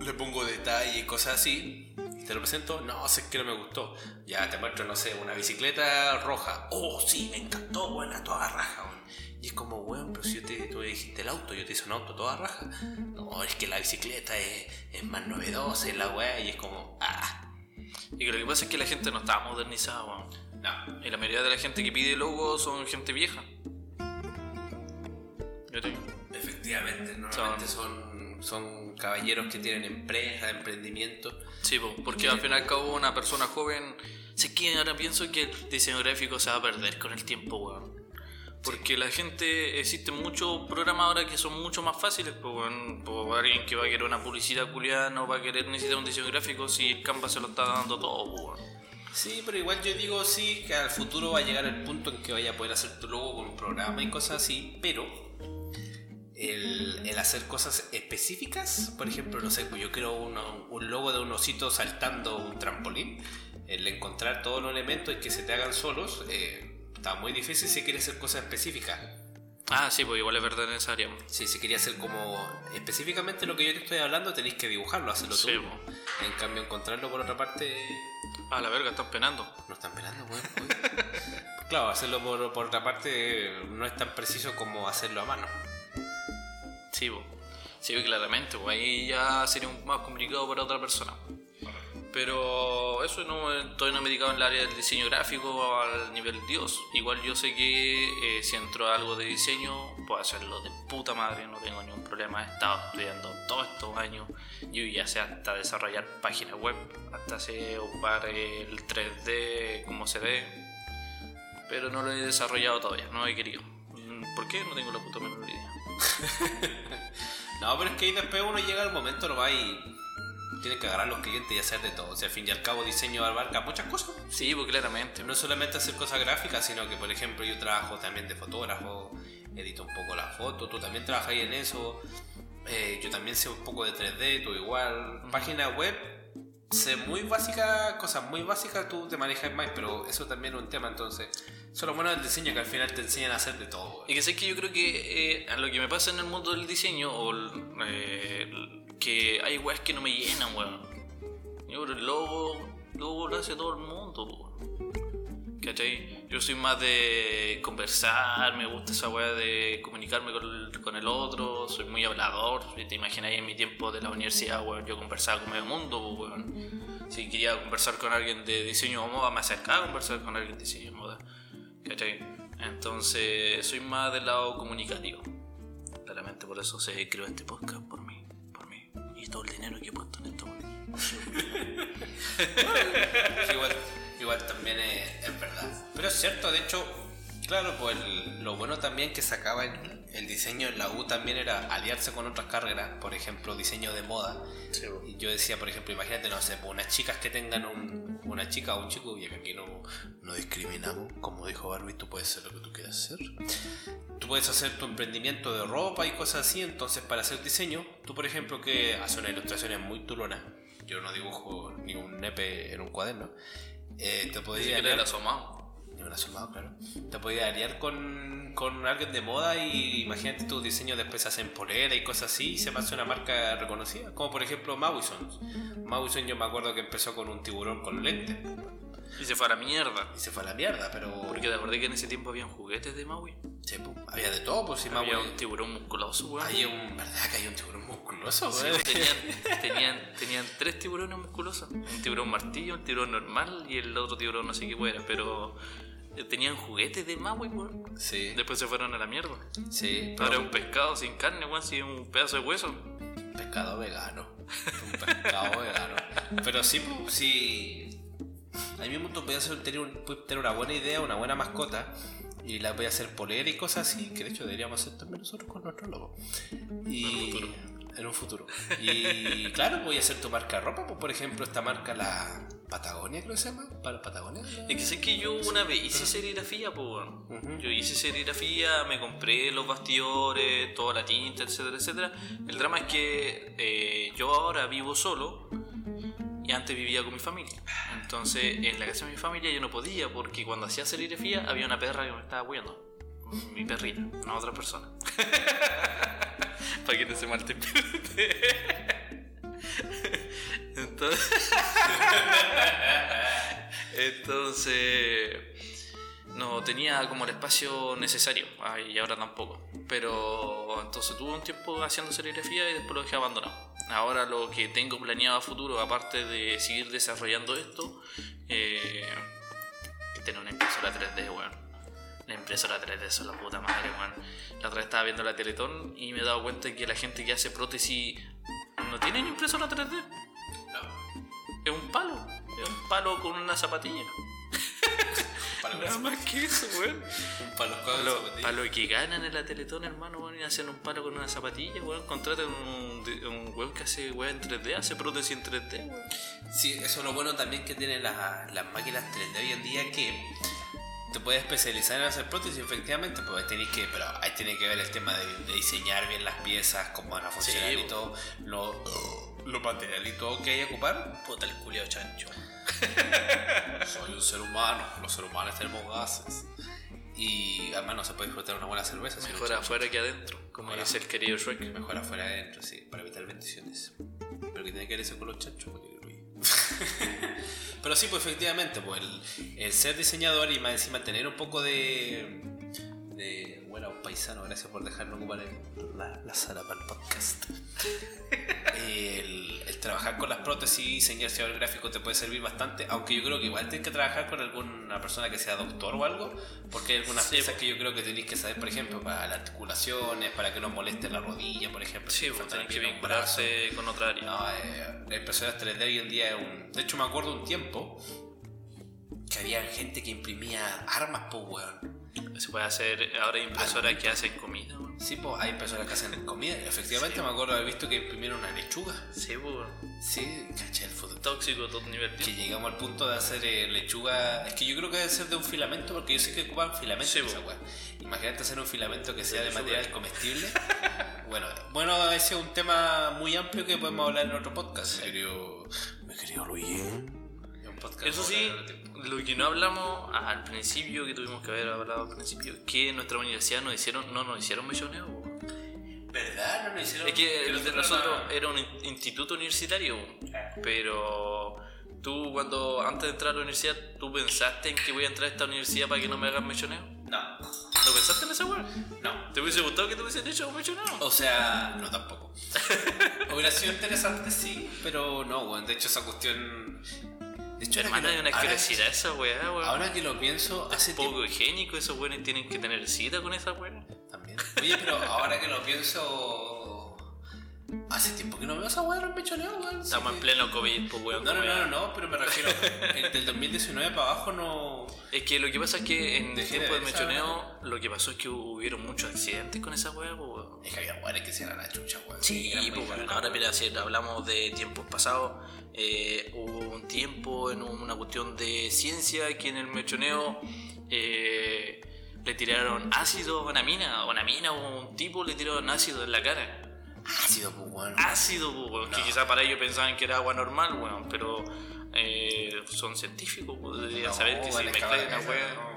Le pongo detalle y cosas así. Te lo presento, no, sé que no me gustó. Ya te muestro, no sé, una bicicleta roja. Oh, sí, me encantó, buena, toda raja, weón. Y es como, weón, pero si yo te, tú me dijiste el auto, yo te hice un auto toda raja. No, es que la bicicleta es, es más novedosa, es la weá, y es como, ah, Y que lo que pasa es que la gente no está modernizada, weón. no. Y la mayoría de la gente que pide logos son gente vieja. Yo te digo. Efectivamente, normalmente son, son caballeros que tienen empresas, emprendimiento. Sí, po, porque al fin y al cabo una persona joven... Sé que ahora pienso que el diseño gráfico se va a perder con el tiempo, weón. Porque la gente, existen muchos programas ahora que son mucho más fáciles, pues, weón. Pues, alguien que va a querer una publicidad culiada no va a querer necesitar un diseño gráfico si el Canva se lo está dando todo, pues, weón. Sí, pero igual yo digo sí que al futuro va a llegar el punto en que vaya a poder hacer tu logo con un programa y cosas así, pero el, el hacer cosas específicas, por ejemplo, no sé, pues yo quiero uno- un logo de un osito saltando un trampolín, el encontrar todos los elementos y que se te hagan solos, eh, está muy difícil si quieres hacer cosas específicas. Ah, sí, pues igual es verdad en esa área. po. Sí, si quería hacer como específicamente lo que yo te estoy hablando, tenéis que dibujarlo, hacerlo Sí, tú. po. En cambio, encontrarlo por otra parte, Ah, la verga, están penando. no están pelando, weón. Claro, hacerlo por, por otra parte no es tan preciso como hacerlo a mano. Sí, po. sí, claramente, pues ahí ya sería más complicado para otra persona. Pero eso no, todavía no me en el área del diseño gráfico al nivel Dios. Igual yo sé que eh, si entro a algo de diseño, puedo hacerlo de puta madre, no tengo ningún problema. He estado estudiando todos estos años. Yo ya sé hasta desarrollar páginas web, hasta sé ocupar el 3D como se ve. Pero no lo he desarrollado todavía, no he querido. ¿Por qué? No tengo la puta menor idea. No, pero es que ahí después uno llega al momento, no va y tienen que agarrar los clientes y hacer de todo. O sea, al fin y al cabo, diseño abarca muchas cosas. Sí, pues claramente. No solamente hacer cosas gráficas, sino que, por ejemplo, yo trabajo también de fotógrafo, edito un poco la foto, tú también trabajas ahí en eso. Eh, yo también sé un poco de 3D, tú igual. Página web, sé muy básica, cosas muy básicas, tú te manejas más, pero eso también es un tema, entonces. Eso es lo bueno del diseño, que al final te enseñan a hacer de todo. Y que sé que yo creo que eh, a lo que me pasa en el mundo del diseño, o eh, que hay weas que no me llenan, weón. Yo creo el logo, logo lo hace todo el mundo, weón. ¿Cachai? Yo soy más de conversar, me gusta esa wea de comunicarme con el, con el otro, soy muy hablador. Si te imaginas en mi tiempo de la universidad, weón, yo conversaba con medio mundo, weón. Si quería conversar con alguien de diseño de moda, me acercaba a conversar con alguien de diseño de moda. ¿Cachai? Entonces, soy más del lado comunicativo. Claramente por eso se creó este podcast, por mí, por mí. Y todo el dinero que he puesto en esto, igual, igual también es, verdad. Pero es cierto, de hecho, claro, pues lo bueno también que sacaba el, el diseño en la U también era aliarse con otras carreras, por ejemplo, diseño de moda. Y yo decía, por ejemplo, imagínate, no sé, unas chicas que tengan un, una chica o un chico, y que aquí no, no discriminamos, como dijo Barbie, tú puedes ser lo que tú quieras ser. Tú puedes hacer tu emprendimiento de ropa y cosas así, entonces para hacer diseño, tú por ejemplo que haces una ilustración muy tulona, yo no dibujo ni un nepe en un cuaderno, eh, te un asomado, claro. Te podía aliar con, con alguien de moda y imagínate tus diseños después se hacen polera y cosas así y se hace una marca reconocida. Como por ejemplo Mawison. Mawison yo me acuerdo que empezó con un tiburón con lentes Y se fue a la mierda. y se fue a la mierda, pero... Porque te acordé que en ese tiempo habían juguetes de Maui. Sí, pues, había de todo, pues si Había Maui... un tiburón musculoso, weón. Hay un... ¿Verdad que hay un tiburón musculoso, Sí, güey? tenían, tenían, tenían tres tiburones musculosos. Un tiburón martillo, un tiburón normal y el otro tiburón no sé qué fuera. Pero tenían juguetes de Maui, weón. Sí, Después se fueron a la mierda. sí. Ahora pero es un pescado sin carne, weón, sin un pedazo de hueso. pescado vegano. Un pescado vegano. Pero sí, pues, sí. Ahí mismo tú puedes tener, un- puedes tener una buena idea, una buena mascota. Y la voy a hacer polera y cosas así, que de hecho deberíamos hacer también nosotros con nuestro logo. Y en un futuro. Y claro, voy a hacer tu marca de ropa, pues por ejemplo esta marca, la Patagonia creo que se llama. ¿Para Patagonia? Es que sé que yo una vez hice serigrafía, pues, weón. Ujú. Yo hice serigrafía, me compré los bastidores, toda la tinta, etcétera, etcétera. El drama es que eh, yo ahora vivo solo y antes vivía con mi familia. Entonces, en la casa de mi familia yo no podía porque cuando hacía serigrafía había una perra que me estaba cuidando. Mi perrita, no otra persona. Para que no se malinterprete. Entonces. Entonces. No tenía como el espacio necesario. Ay, y ahora tampoco. Pero entonces tuve un tiempo haciendo serigrafía y después lo dejé abandonado. Ahora lo que tengo planeado a futuro, aparte de seguir desarrollando esto, eh, tener una impresora 3D, weón. La impresora 3D son la puta madre, weón. La otra vez estaba viendo la Teletón y me he dado cuenta que la gente que hace prótesis no tienen impresora 3D. No. Es un palo. Es un palo con una zapatilla. Para Nada más que eso, weón. un palo con Para lo, zapatillas. pa' lo que ganan en la Teletón, hermano, weón, y hacen un palo con una zapatilla, weón. Contratan un, un weón que hace weón en 3D, hace prótesis en 3D, weón. Sí, eso es lo bueno también que tienen las, las máquinas 3D hoy en día que te puedes especializar en hacer prótesis, efectivamente, pues ahí tenéis que, pero ahí tiene que ver el tema de, de diseñar bien las piezas, cómo van a funcionar Sí, y todo, lo, lo material y todo que hay que ocupar. Puta el culiao chancho. Soy un ser humano, los seres humanos tenemos gases. Y además no se puede disfrutar una buena cerveza. Mejor afuera que adentro, como Mejor dice el querido Shrek. Mejor afuera adentro, sí, para evitar bendiciones. Pero que tiene que ver eso con los chanchos, porque. Pero sí, pues efectivamente, pues el, ser diseñador y más encima tener un poco de. De. bueno, paisano, gracias por dejarme ocupar el- la, la sala para el podcast. El, el trabajar con las prótesis y diseñador gráfico te puede servir bastante, aunque yo creo que igual tienes que trabajar con alguna persona que sea doctor o algo, porque hay algunas Sí, piezas que yo creo que tenéis que saber, por ejemplo, para las articulaciones, para que no moleste la rodilla, por ejemplo. Sí, falta tenés que vincularse con otra área. No, eh, impresoras 3D hoy en día es un... De hecho, me acuerdo un tiempo que había gente que imprimía armas, pues, weón. Se puede hacer, ahora hay impresoras que hacen comida, weón. Sí, pues hay personas que hacen comida. Efectivamente, me acuerdo haber visto que imprimieron una lechuga. Sí, pues. Sí, caché el fútbol. Tóxico, todo nivel. Que llegamos al punto de hacer eh, lechuga. Es que yo creo que debe ser de un filamento, porque yo sé que ocupan filamento Sí, en esa po. weá. Imagínate hacer un filamento que sea de lechuga. material comestible. bueno, bueno, ese es un tema muy amplio que podemos hablar en otro podcast. Mi querido, mi querido. Un podcast Eso sí. Lo que no hablamos al principio, que tuvimos que haber hablado al principio, que en nuestra universidad nos hicieron, no nos hicieron mechoneo. po. ¿Verdad? No nos hicieron. Es que el de nosotros nosotros no- era un in- instituto universitario, pero tú cuando antes de entrar a la universidad, ¿tú pensaste en que voy a entrar a esta universidad para que no me hagan mechoneo? No, ¿No pensaste en esa weá? no. ¿Te hubiese gustado que te hubiesen hecho un mechoneo? O sea, no tampoco. Hubiera sido interesante, sí, pero no, weón. De hecho, esa cuestión. De hecho, lo- una ahora- asquerosidad esa weá, weón. Ahora que lo pienso, hace Es poco higiénico, esos weones tienen que tener cita con esa weá. También. Oye, pero ahora que lo pienso. Hace tiempo que no veo esa weá en mechoneo, weón. Sí Estamos en pleno COVID, pues weón. No, no, no, no, no, pero me refiero. el del 2019 para abajo no. Es que lo que pasa es que en el de tiempo esa mechoneo, lo que pasó es que hubieron muchos accidentes con esa weá, pues weón. Es que había weones que se eran la chucha, weón. Sí, pues ahora weón. mira, si hablamos de tiempos pasados, eh, hubo un tiempo en una cuestión de ciencia que en el mechoneo eh, le tiraron ácido a una mina, a una mina o un tipo le tiraron ácido en la cara. Ácido, pues, weón. Ácido, pues, weón, que No. quizás para ellos pensaban que era agua normal, weón, pero eh, son científicos, pues, deberían No, saber que si weón, mezclan una weá...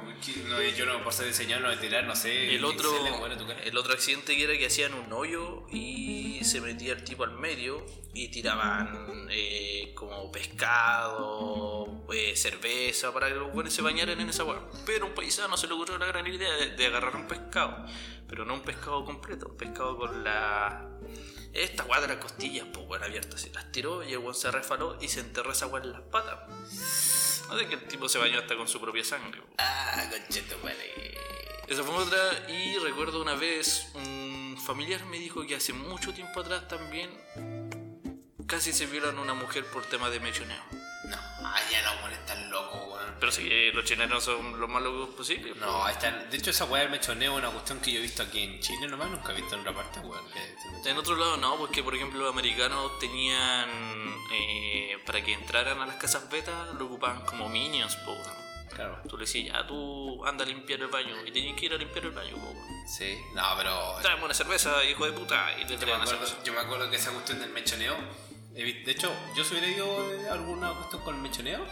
no, yo no, por ser diseñador, no a tirar, no sé. El otro, cara. el otro accidente que era que hacían un hoyo y se metía el tipo al medio y tiraban eh, como pescado, eh, cerveza para que los buenos se bañaran en esa agua. Pero a un paisano se le ocurrió la gran idea de, de agarrar un pescado, pero no un pescado completo, un pescado con la. Esta weá de las costillas, pues weón, abiertas. Se las tiró y el weón se refaló y se enterró esa weá en las patas. No sé que el tipo se bañó hasta con su propia sangre. Ah, concheto, vale. Esa fue otra y recuerdo una vez un familiar me dijo que hace mucho tiempo atrás también casi se violan a una mujer por temas de mechoneo. No, los weones están locos. Pero si eh, los chilenos son los más locos posibles. pues. No, están. De hecho, esa weá del mechoneo es una cuestión que yo he visto aquí en Chile nomás, nunca he visto en otra parte, weón. En otro lado no, porque por ejemplo los americanos tenían, eh, para que entraran a las casas beta, lo ocupaban como minions, po. Claro. Tú le decías, ya tú anda a limpiar el baño y tenías que ir a limpiar el baño, po. Sí, no, pero. Tráeme una cerveza, hijo de puta, y te Yo me, acuerdo, yo me acuerdo que esa cuestión del mechoneo. De hecho, yo si hubiera ido alguna cuestión con el mechoneo.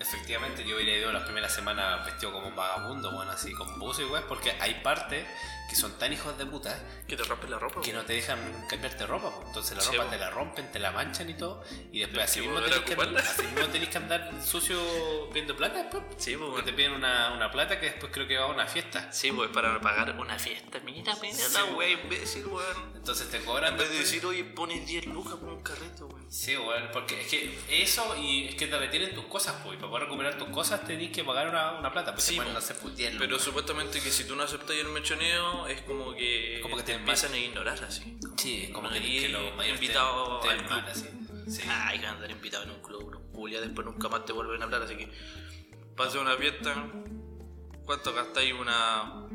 Efectivamente, yo hubiera ido las primeras semanas vestido como un vagabundo, bueno, así con buzo y weas, porque hay partes que son tan hijos de puta Que te rompen la ropa, que no te dejan cambiarte ropa. Entonces la Sí, ropa te la rompen, te la manchan y todo. Y después así mismo, tenés que, así mismo tenés que andar sucio viendo plata después. Sí, pues, Porque weón. te piden una, una plata que después creo que va a una fiesta. Sí, pues para pagar una fiesta. Mira, mira Sí, la wea imbécil, weón. Entonces te cobran En vez de decir, oye, pones 10 lucas por un carrito, weón. Sí, bueno, porque es que eso y es que te retienen tus cosas, pues, y para poder recuperar tus cosas tenés que pagar una, una plata, pues Sí, te pueden po. hacer 10 Pero supuestamente que si tú no aceptas el mechoneo, es como que, Como que te empiezan a ignorar así. Sí, es como No, que, que los mayores invitado te, te al van club. así. Sí. Ay, que andar invitado en un club, culias, después nunca más te vuelven a hablar, así que pasa una fiesta, ¿cuánto gastáis? Una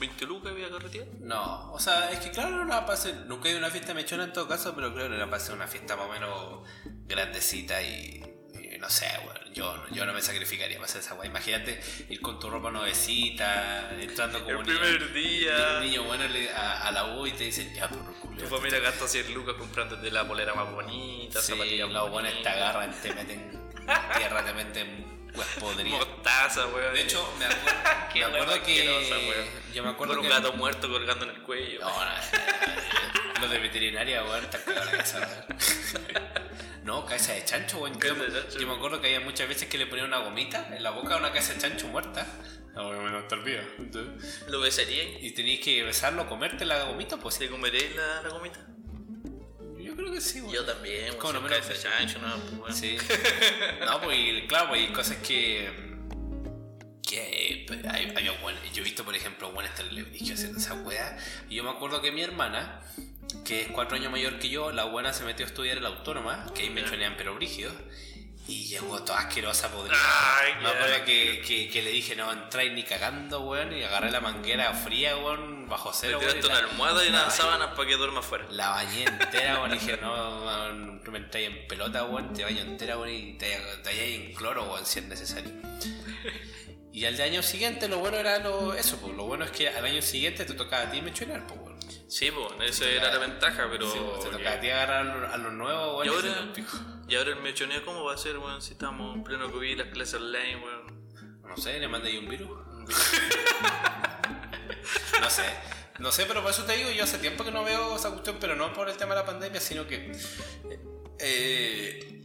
20 lucas voy a carretear. No, o sea, es que claro, no era para hacer, nunca he ido a una fiesta mechona en todo caso, pero claro, era para hacer una fiesta más o menos grandecita y, y no sé, bueno, yo, yo no me sacrificaría para hacer esa weá. Imagínate ir con tu ropa nuevecita, entrando como El un niño- primer día. un niño bueno a, a la U y te dicen, ya, por Tu culo. familia gasta 100 lucas comprándote la polera más bonita, Sí, zapatillas los buenos te agarran, te meten tierra, te meten weas podridas. Mostaza, weón. De hecho, me acuerdo, me acuerdo que. Yo me acuerdo con un que. gato muerto colgando en el cuello. No, no, no, Los de veterinaria, weón, está cagado la casa, weón. No, cabeza de chancho, weón. Yo, me acuerdo que había muchas veces que le ponían una gomita en la boca a una cabeza de chancho muerta. No, no te olvides. ¿Lo besarías? Y tenías que besarlo, comerte la gomita, pues. ¿Te comeré la, la gomita? Yo creo que sí, weón. Yo también, Como weón. lo chancho, no, pues. Sí. No, pues y claro, pues hay cosas que. Que pues, hay, hay buenos- Yo he visto, por ejemplo, buenas televisiones haciendo esa wea. Y yo me acuerdo que mi hermana, que es cuatro años mayor que yo, la buena se metió a estudiar en la autónoma, que ahí me chonean pero brígidos. Y llegó toda asquerosa, podrida. Ay, Me acuerdo que, que, que le dije, no entráis ni cagando, weón. Y agarré la manguera fría, weón, bajo Le cero, tiraste weón. una la- almohada y unas sábanas para que duerma afuera. La bañé entera, weón. Y dije, no, no me entráis en pelota, weón. Te baño entera, weón. Y te, te en cloro, weón, si es necesario. Y al año siguiente, lo bueno era lo, eso, pues. Lo bueno es que al año siguiente te tocaba a ti mechonear, pues, weón. Sí, pues, esa era la ventaja, pero. Sí, ya. tocaba a ti agarrar a los- a los nuevos, Y ahora, y ahora el mechoneo, ¿cómo va a ser, weón? Si estamos en pleno COVID, las clases online, weón. No sé, le mandé ahí un virus. no sé. No sé, pero por eso te digo, yo hace tiempo que no veo esa cuestión, pero no por el tema de la pandemia, sino que. Eh.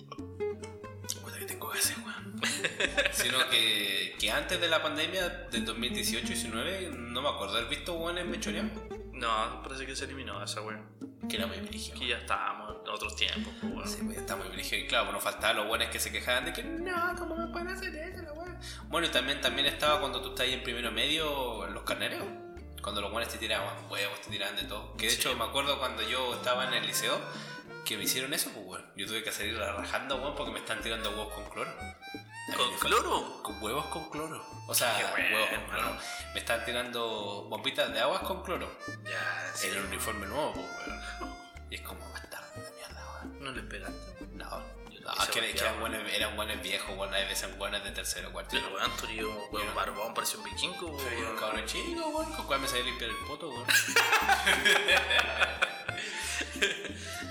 Puta que tengo gases, weón. sino que, que antes de la pandemia del 2018-19, no me acuerdo haber visto weones mechoneados. No, parece que se eliminó esa, weón. Que era muy brígido. Que ya estábamos en otros tiempos, pues, weón. Sí, pues ya está muy brígido. Y claro, bueno, faltaban los buenos que se quejaban de que no, ¿cómo me pueden hacer eso, la weá? Bueno, y también, también estaba cuando tú estás ahí en primero medio, los carneros. Cuando los buenos te tiraban huevos, te tiraban de todo. Que de hecho, me acuerdo cuando yo estaba en el liceo, que me hicieron eso, pues, weón. Yo tuve que salir rajando, weón, porque me están tirando huevos con cloro. Cloro? Con huevos con cloro. O sea, bueno, huevos con cloro. hermano. Me están tirando bombitas de aguas con cloro. Ya, sí. El uniforme nuevo, pues, weón. Y es como bastardo de mierda, weón. ¿No le pegaste? No, no le es que, eran, buenos, eran buenos viejos, bueno, hay veces buenos de tercero, cuarto. Pero, weón, tú eres un weón barbón, parece un vikingo, Soy un weón. cabrón chico, weón, con cuál me sabía limpiar el poto, weón.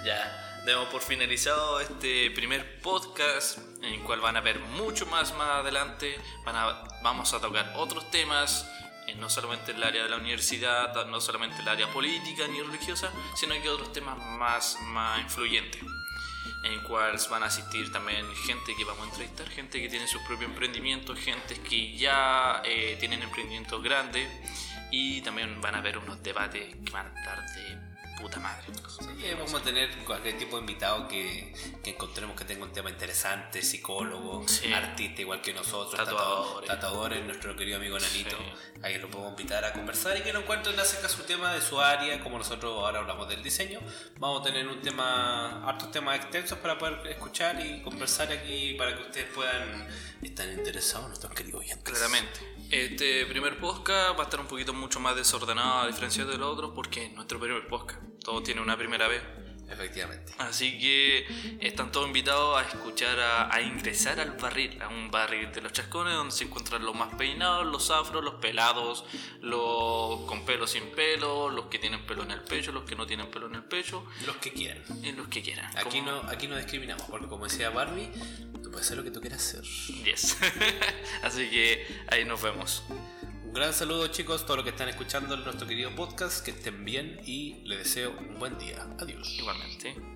Ya, demos por finalizado este primer podcast en el cual van a ver mucho más más adelante. Van a, vamos a tocar otros temas, eh, no solamente el área de la universidad, no solamente el área política ni religiosa, sino que otros temas más, más influyentes. En el cual van a asistir también gente que vamos a entrevistar, gente que tiene sus propios emprendimientos, gente que ya eh, tienen emprendimientos grandes y también van a ver unos debates que van a estar de puta madre. Sí, vamos a tener cualquier tipo de invitado que, que encontremos que tenga un tema interesante, psicólogo, Sí. artista igual que nosotros, Tatuadores. tatuadores, nuestro querido amigo Nanito. Sí. Ahí lo podemos invitar a conversar y que nos cuenten acerca de su tema, de su área, como nosotros ahora hablamos del diseño. Vamos a tener un tema, hartos temas extensos para poder escuchar y conversar aquí para que ustedes puedan estar interesados, nuestros queridos oyentes. Claramente. Este primer podcast va a estar un poquito mucho más desordenado a diferencia de los porque es nuestro primer podcast. Todo tiene una primera vez. Efectivamente. Así que están todos invitados a escuchar, a, a ingresar al barril, a un barril de los chascones donde se encuentran los más peinados, los afros, los pelados, los con pelo sin pelo, los que tienen pelo en el pecho, los que no tienen pelo en el pecho, Los que quieran. y los que quieran. Aquí Como- no, aquí no discriminamos, porque como decía Barbie, tú puedes hacer lo que tú quieras hacer. Yes. Así que ahí nos vemos. Un gran saludo chicos, todos los que están escuchando nuestro querido podcast, que estén bien y les deseo un buen día. Adiós. Igualmente.